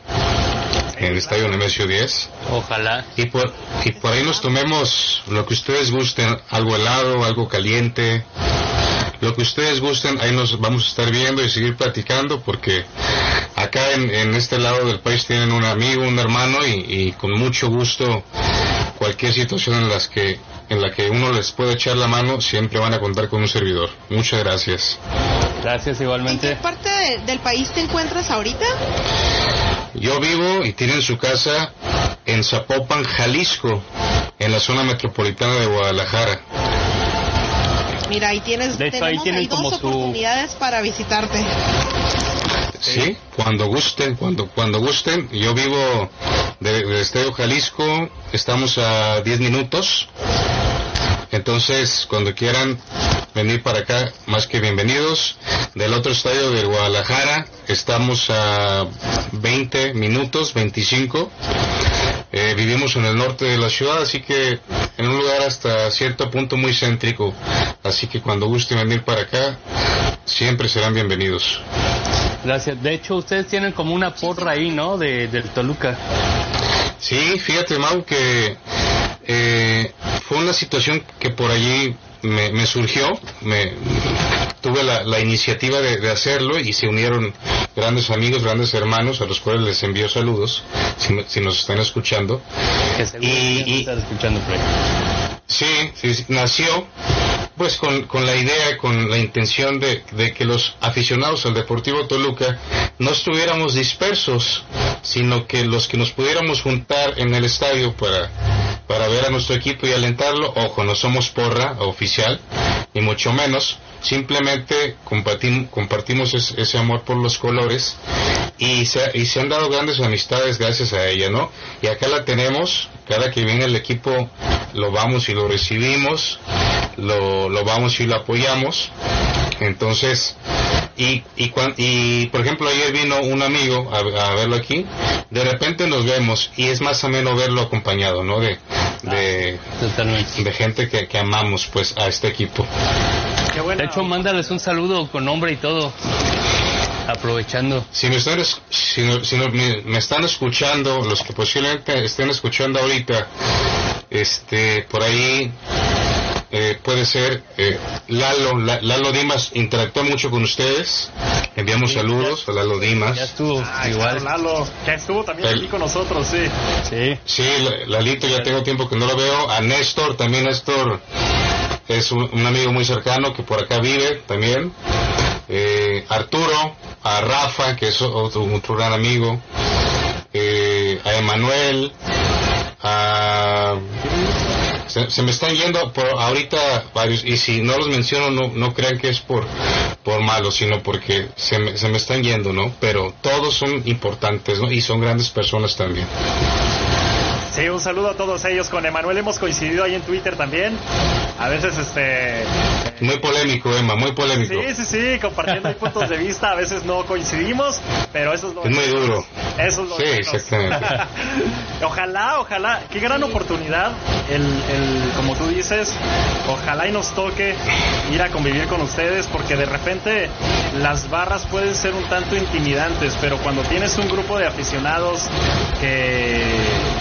en el estadio Nemesio 10. Ojalá. Y por, y por ahí nos tomemos lo que ustedes gusten, algo helado, algo caliente, lo que ustedes gusten, ahí nos vamos a estar viendo y seguir platicando porque acá en, este lado del país tienen un amigo, un hermano y, y, con mucho gusto cualquier situación en las que en la que uno les puede echar la mano siempre van a contar con un servidor. Muchas gracias. Gracias igualmente. ¿En qué parte del país te encuentras ahorita? Yo vivo y tienen su casa en Zapopan, Jalisco, en la zona metropolitana de Guadalajara. Mira, ahí tienes, de hecho, ahí tienen dos oportunidades para visitarte. Sí, cuando gusten, cuando cuando gusten. Yo vivo de, de Estadio Jalisco, estamos a 10 minutos. Entonces, cuando quieran venir para acá, más que bienvenidos. Del otro estadio de Guadalajara, estamos a 20 minutos, 25. Eh, vivimos en el norte de la ciudad, así que en un lugar hasta cierto punto muy céntrico. Así que cuando gusten venir para acá, siempre serán bienvenidos. Gracias. De hecho, ustedes tienen como una porra ahí, ¿no? De, del Toluca. Sí, fíjate, Mau, que eh, fue una situación que por allí me, surgió, me, tuve la, iniciativa de, hacerlo y se unieron grandes amigos, grandes hermanos a los cuales les envío saludos, si, nos están escuchando. y, escuchando sí, sí, nació pues con, con, la idea, con la intención de, de, que los aficionados al Deportivo Toluca no estuviéramos dispersos, sino que los que nos pudiéramos juntar en el estadio para, para ver a nuestro equipo y alentarlo, ojo, no somos porra oficial, ni mucho menos, simplemente compartimos, ese amor por los colores y se, y se han dado grandes amistades gracias a ella, ¿no? Y acá la tenemos, cada que viene el equipo lo vamos y lo recibimos, lo, lo vamos y lo apoyamos. Entonces, y, y, y, por ejemplo ayer vino un amigo a, verlo aquí, de repente nos vemos y es más o menos verlo acompañado, ¿no? De, de, de gente que, que amamos pues a este equipo. De hecho, mándales un saludo con nombre y todo. Aprovechando. Si me están, si, me, están escuchando, los que posiblemente estén escuchando ahorita, este, por ahí eh, puede ser eh, Lalo, Lalo Dimas interactuó mucho con ustedes. Enviamos saludos a Lalo Dimas. Ya estuvo, igual. Lalo, que estuvo también aquí con nosotros, sí. Sí, sí Lalito, ya tengo tiempo que no lo veo. A Néstor, también Néstor es un, amigo muy cercano que por acá vive también. Eh, Arturo, a Rafa, que es otro, gran amigo, eh, a Emanuel, a se, me están yendo por ahorita varios y si no los menciono no, no crean que es por por malo sino porque se me, se me están yendo no pero todos son importantes ¿no? y son grandes personas también Sí, un saludo a todos ellos. Con Emanuel hemos coincidido ahí en Twitter también. A veces, este. Muy polémico, Emma, muy polémico. Sí, sí, sí, compartiendo puntos de vista. A veces no coincidimos, pero eso es lo. Es muy duro. Eso es lo Sí, exactamente. ojalá, ojalá. Qué gran oportunidad, el, el, como tú dices, ojalá y nos toque ir a convivir con ustedes, porque de repente las barras pueden ser un tanto intimidantes, pero cuando tienes un grupo de aficionados que,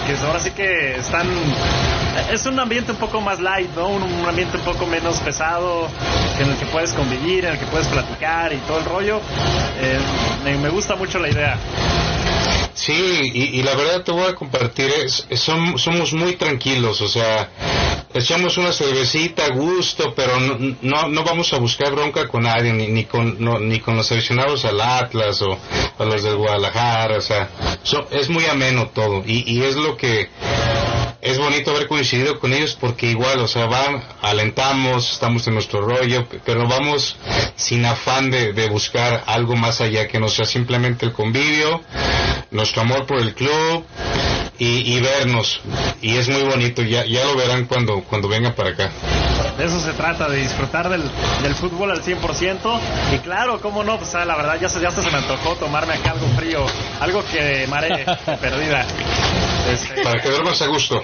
que ahora así que están... Es un ambiente un poco más light, ¿no? Un, ambiente un poco menos pesado, en el que puedes convivir, en el que puedes platicar y todo el rollo. Eh, me, gusta mucho la idea. Sí, y, la verdad te voy a compartir, es, somos muy tranquilos, o sea, echamos una cervecita a gusto, pero no, no, vamos a buscar bronca con nadie, ni, ni con, ni con los aficionados al Atlas o a los del Guadalajara, o sea, es muy ameno todo, y es lo que es bonito haber coincidido con ellos porque igual, o sea, van, alentamos, estamos en nuestro rollo, pero vamos sin afán de, buscar algo más allá que no sea simplemente el convivio, nuestro amor por el club y, vernos. Y es muy bonito, ya, ya lo verán cuando, cuando vengan para acá. De eso se trata, de disfrutar del, del fútbol al 100%. Y claro, cómo no, pues la verdad ya, se, ya se me antojó tomarme acá algo frío, algo que mare perdida. Este, Para que duermas a gusto.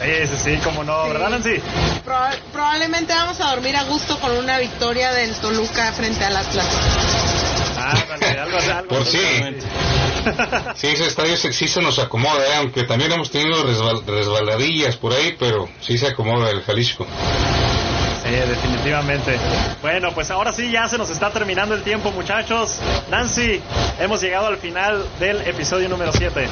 Sí, sí, sí, como no, ¿verdad, Nancy? probablemente vamos a dormir a gusto con una victoria del Toluca frente al Atlas. Ah, algo, algo, Por sí. Sí, ese estadio sí se nos acomoda, ¿eh? aunque también hemos tenido resbaladillas por ahí, pero sí se acomoda el Jalisco. Sí, definitivamente. Bueno, pues ahora sí ya se nos está terminando el tiempo, muchachos. Nancy, hemos llegado al final del episodio número 7.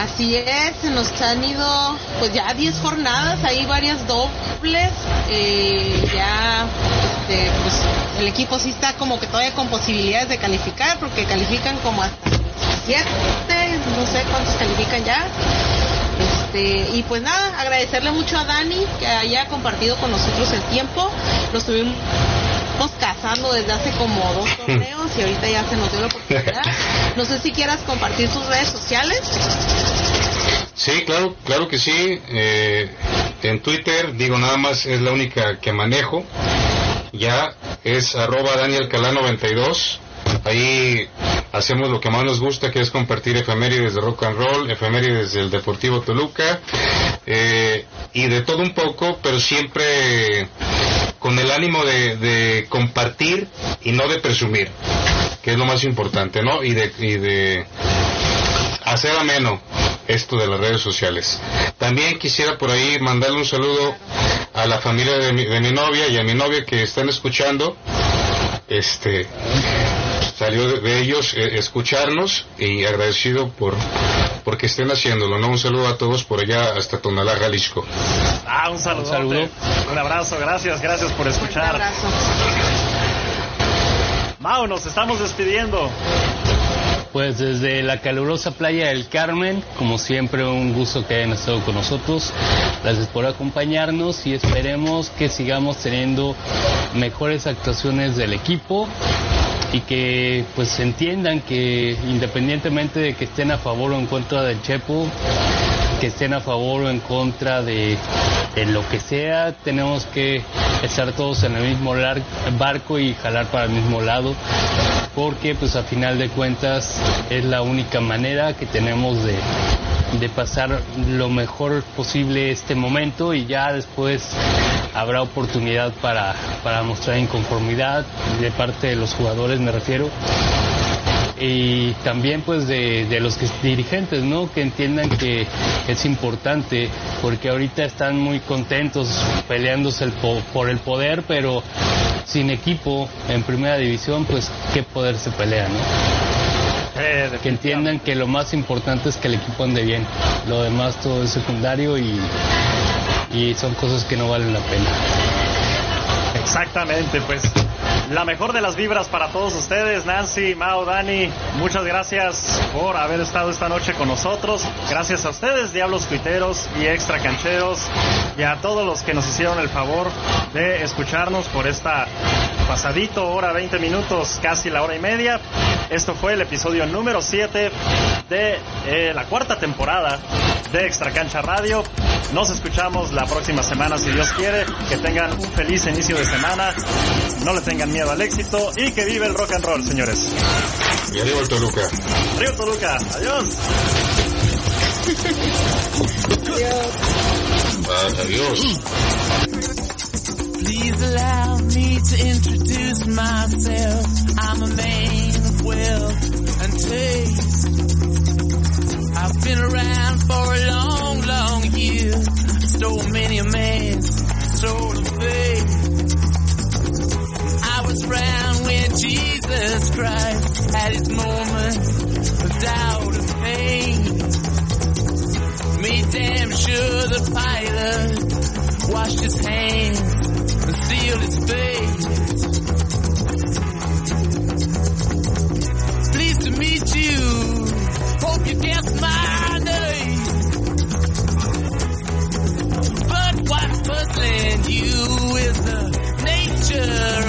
Así es, se nos han ido pues ya 10 jornadas, hay varias dobles, eh, ya este, pues, el equipo sí está como que todavía con posibilidades de calificar, porque califican como hasta 7, no sé cuántos califican ya. Este, y pues nada, agradecerle mucho a Dani que haya compartido con nosotros el tiempo. Nos tuvimos cazando desde hace como dos torneos y ahorita ya se nos dio la oportunidad. No sé si quieras compartir tus redes sociales. Sí, claro, claro que sí. Eh, en Twitter, digo nada más, es la única que manejo. Ya es arroba Daniel 92. Ahí hacemos lo que más nos gusta, que es compartir efemérides de rock and roll, efemérides del Deportivo Toluca, eh, y de todo un poco, pero siempre con el ánimo de, compartir y no de presumir, que es lo más importante, ¿no? Y de, y de hacer ameno esto de las redes sociales. También quisiera por ahí mandarle un saludo a la familia de mi, de mi novia y a mi novia que están escuchando. Este salió de, ellos eh, escucharnos y agradecido por porque estén haciéndolo, ¿no? Un saludo a todos por allá hasta Tonalá, Jalisco. Ah, un saludo. Un, saludo. un abrazo, gracias, gracias por escuchar. Un abrazo. Mau, nos estamos despidiendo. Pues desde la calurosa playa del Carmen, como siempre un gusto que hayan estado con nosotros. Gracias por acompañarnos y esperemos que sigamos teniendo mejores actuaciones del equipo y que pues entiendan que independientemente de que estén a favor o en contra del Chepo, que estén a favor o en contra de, lo que sea, tenemos que estar todos en el mismo barco y jalar para el mismo lado, porque pues a final de cuentas es la única manera que tenemos de, de pasar lo mejor posible este momento y ya después habrá oportunidad para, para mostrar inconformidad de parte de los jugadores, me refiero. Y también pues de, de los dirigentes, ¿no? Que entiendan que es importante, porque ahorita están muy contentos peleándose el por el poder, pero sin equipo en primera división, pues qué poder se pelea, ¿no? Eh, que entiendan que lo más importante es que el equipo ande bien. Lo demás todo es secundario y, y son cosas que no valen la pena. Exactamente, pues la mejor de las vibras para todos ustedes, Nancy, Mao, Dani. Muchas gracias por haber estado esta noche con nosotros. Gracias a ustedes, Diablos Tuiteros y Extra Cancheros, y a todos los que nos hicieron el favor de escucharnos por esta pasadito, hora 20 minutos, casi la hora y media. Esto fue el episodio número 7 de eh, la cuarta temporada de Extra Cancha Radio. Nos escuchamos la próxima semana si Dios quiere. Que tengan un feliz inicio de semana. No le tengan miedo al éxito y que vive el rock and roll, señores. Y arriba el Toluca. Río Toluca. Adiós. Adiós. Please allow me to introduce myself. I'm a man of wealth and taste. I've been around for a long, long year. Stole many a man's control of faith. I was around when Jesus Christ had his moment of doubt and pain. Made damn sure the pilot washed his hands and sealed his face. Pleased to meet you. Hope you guessed my future.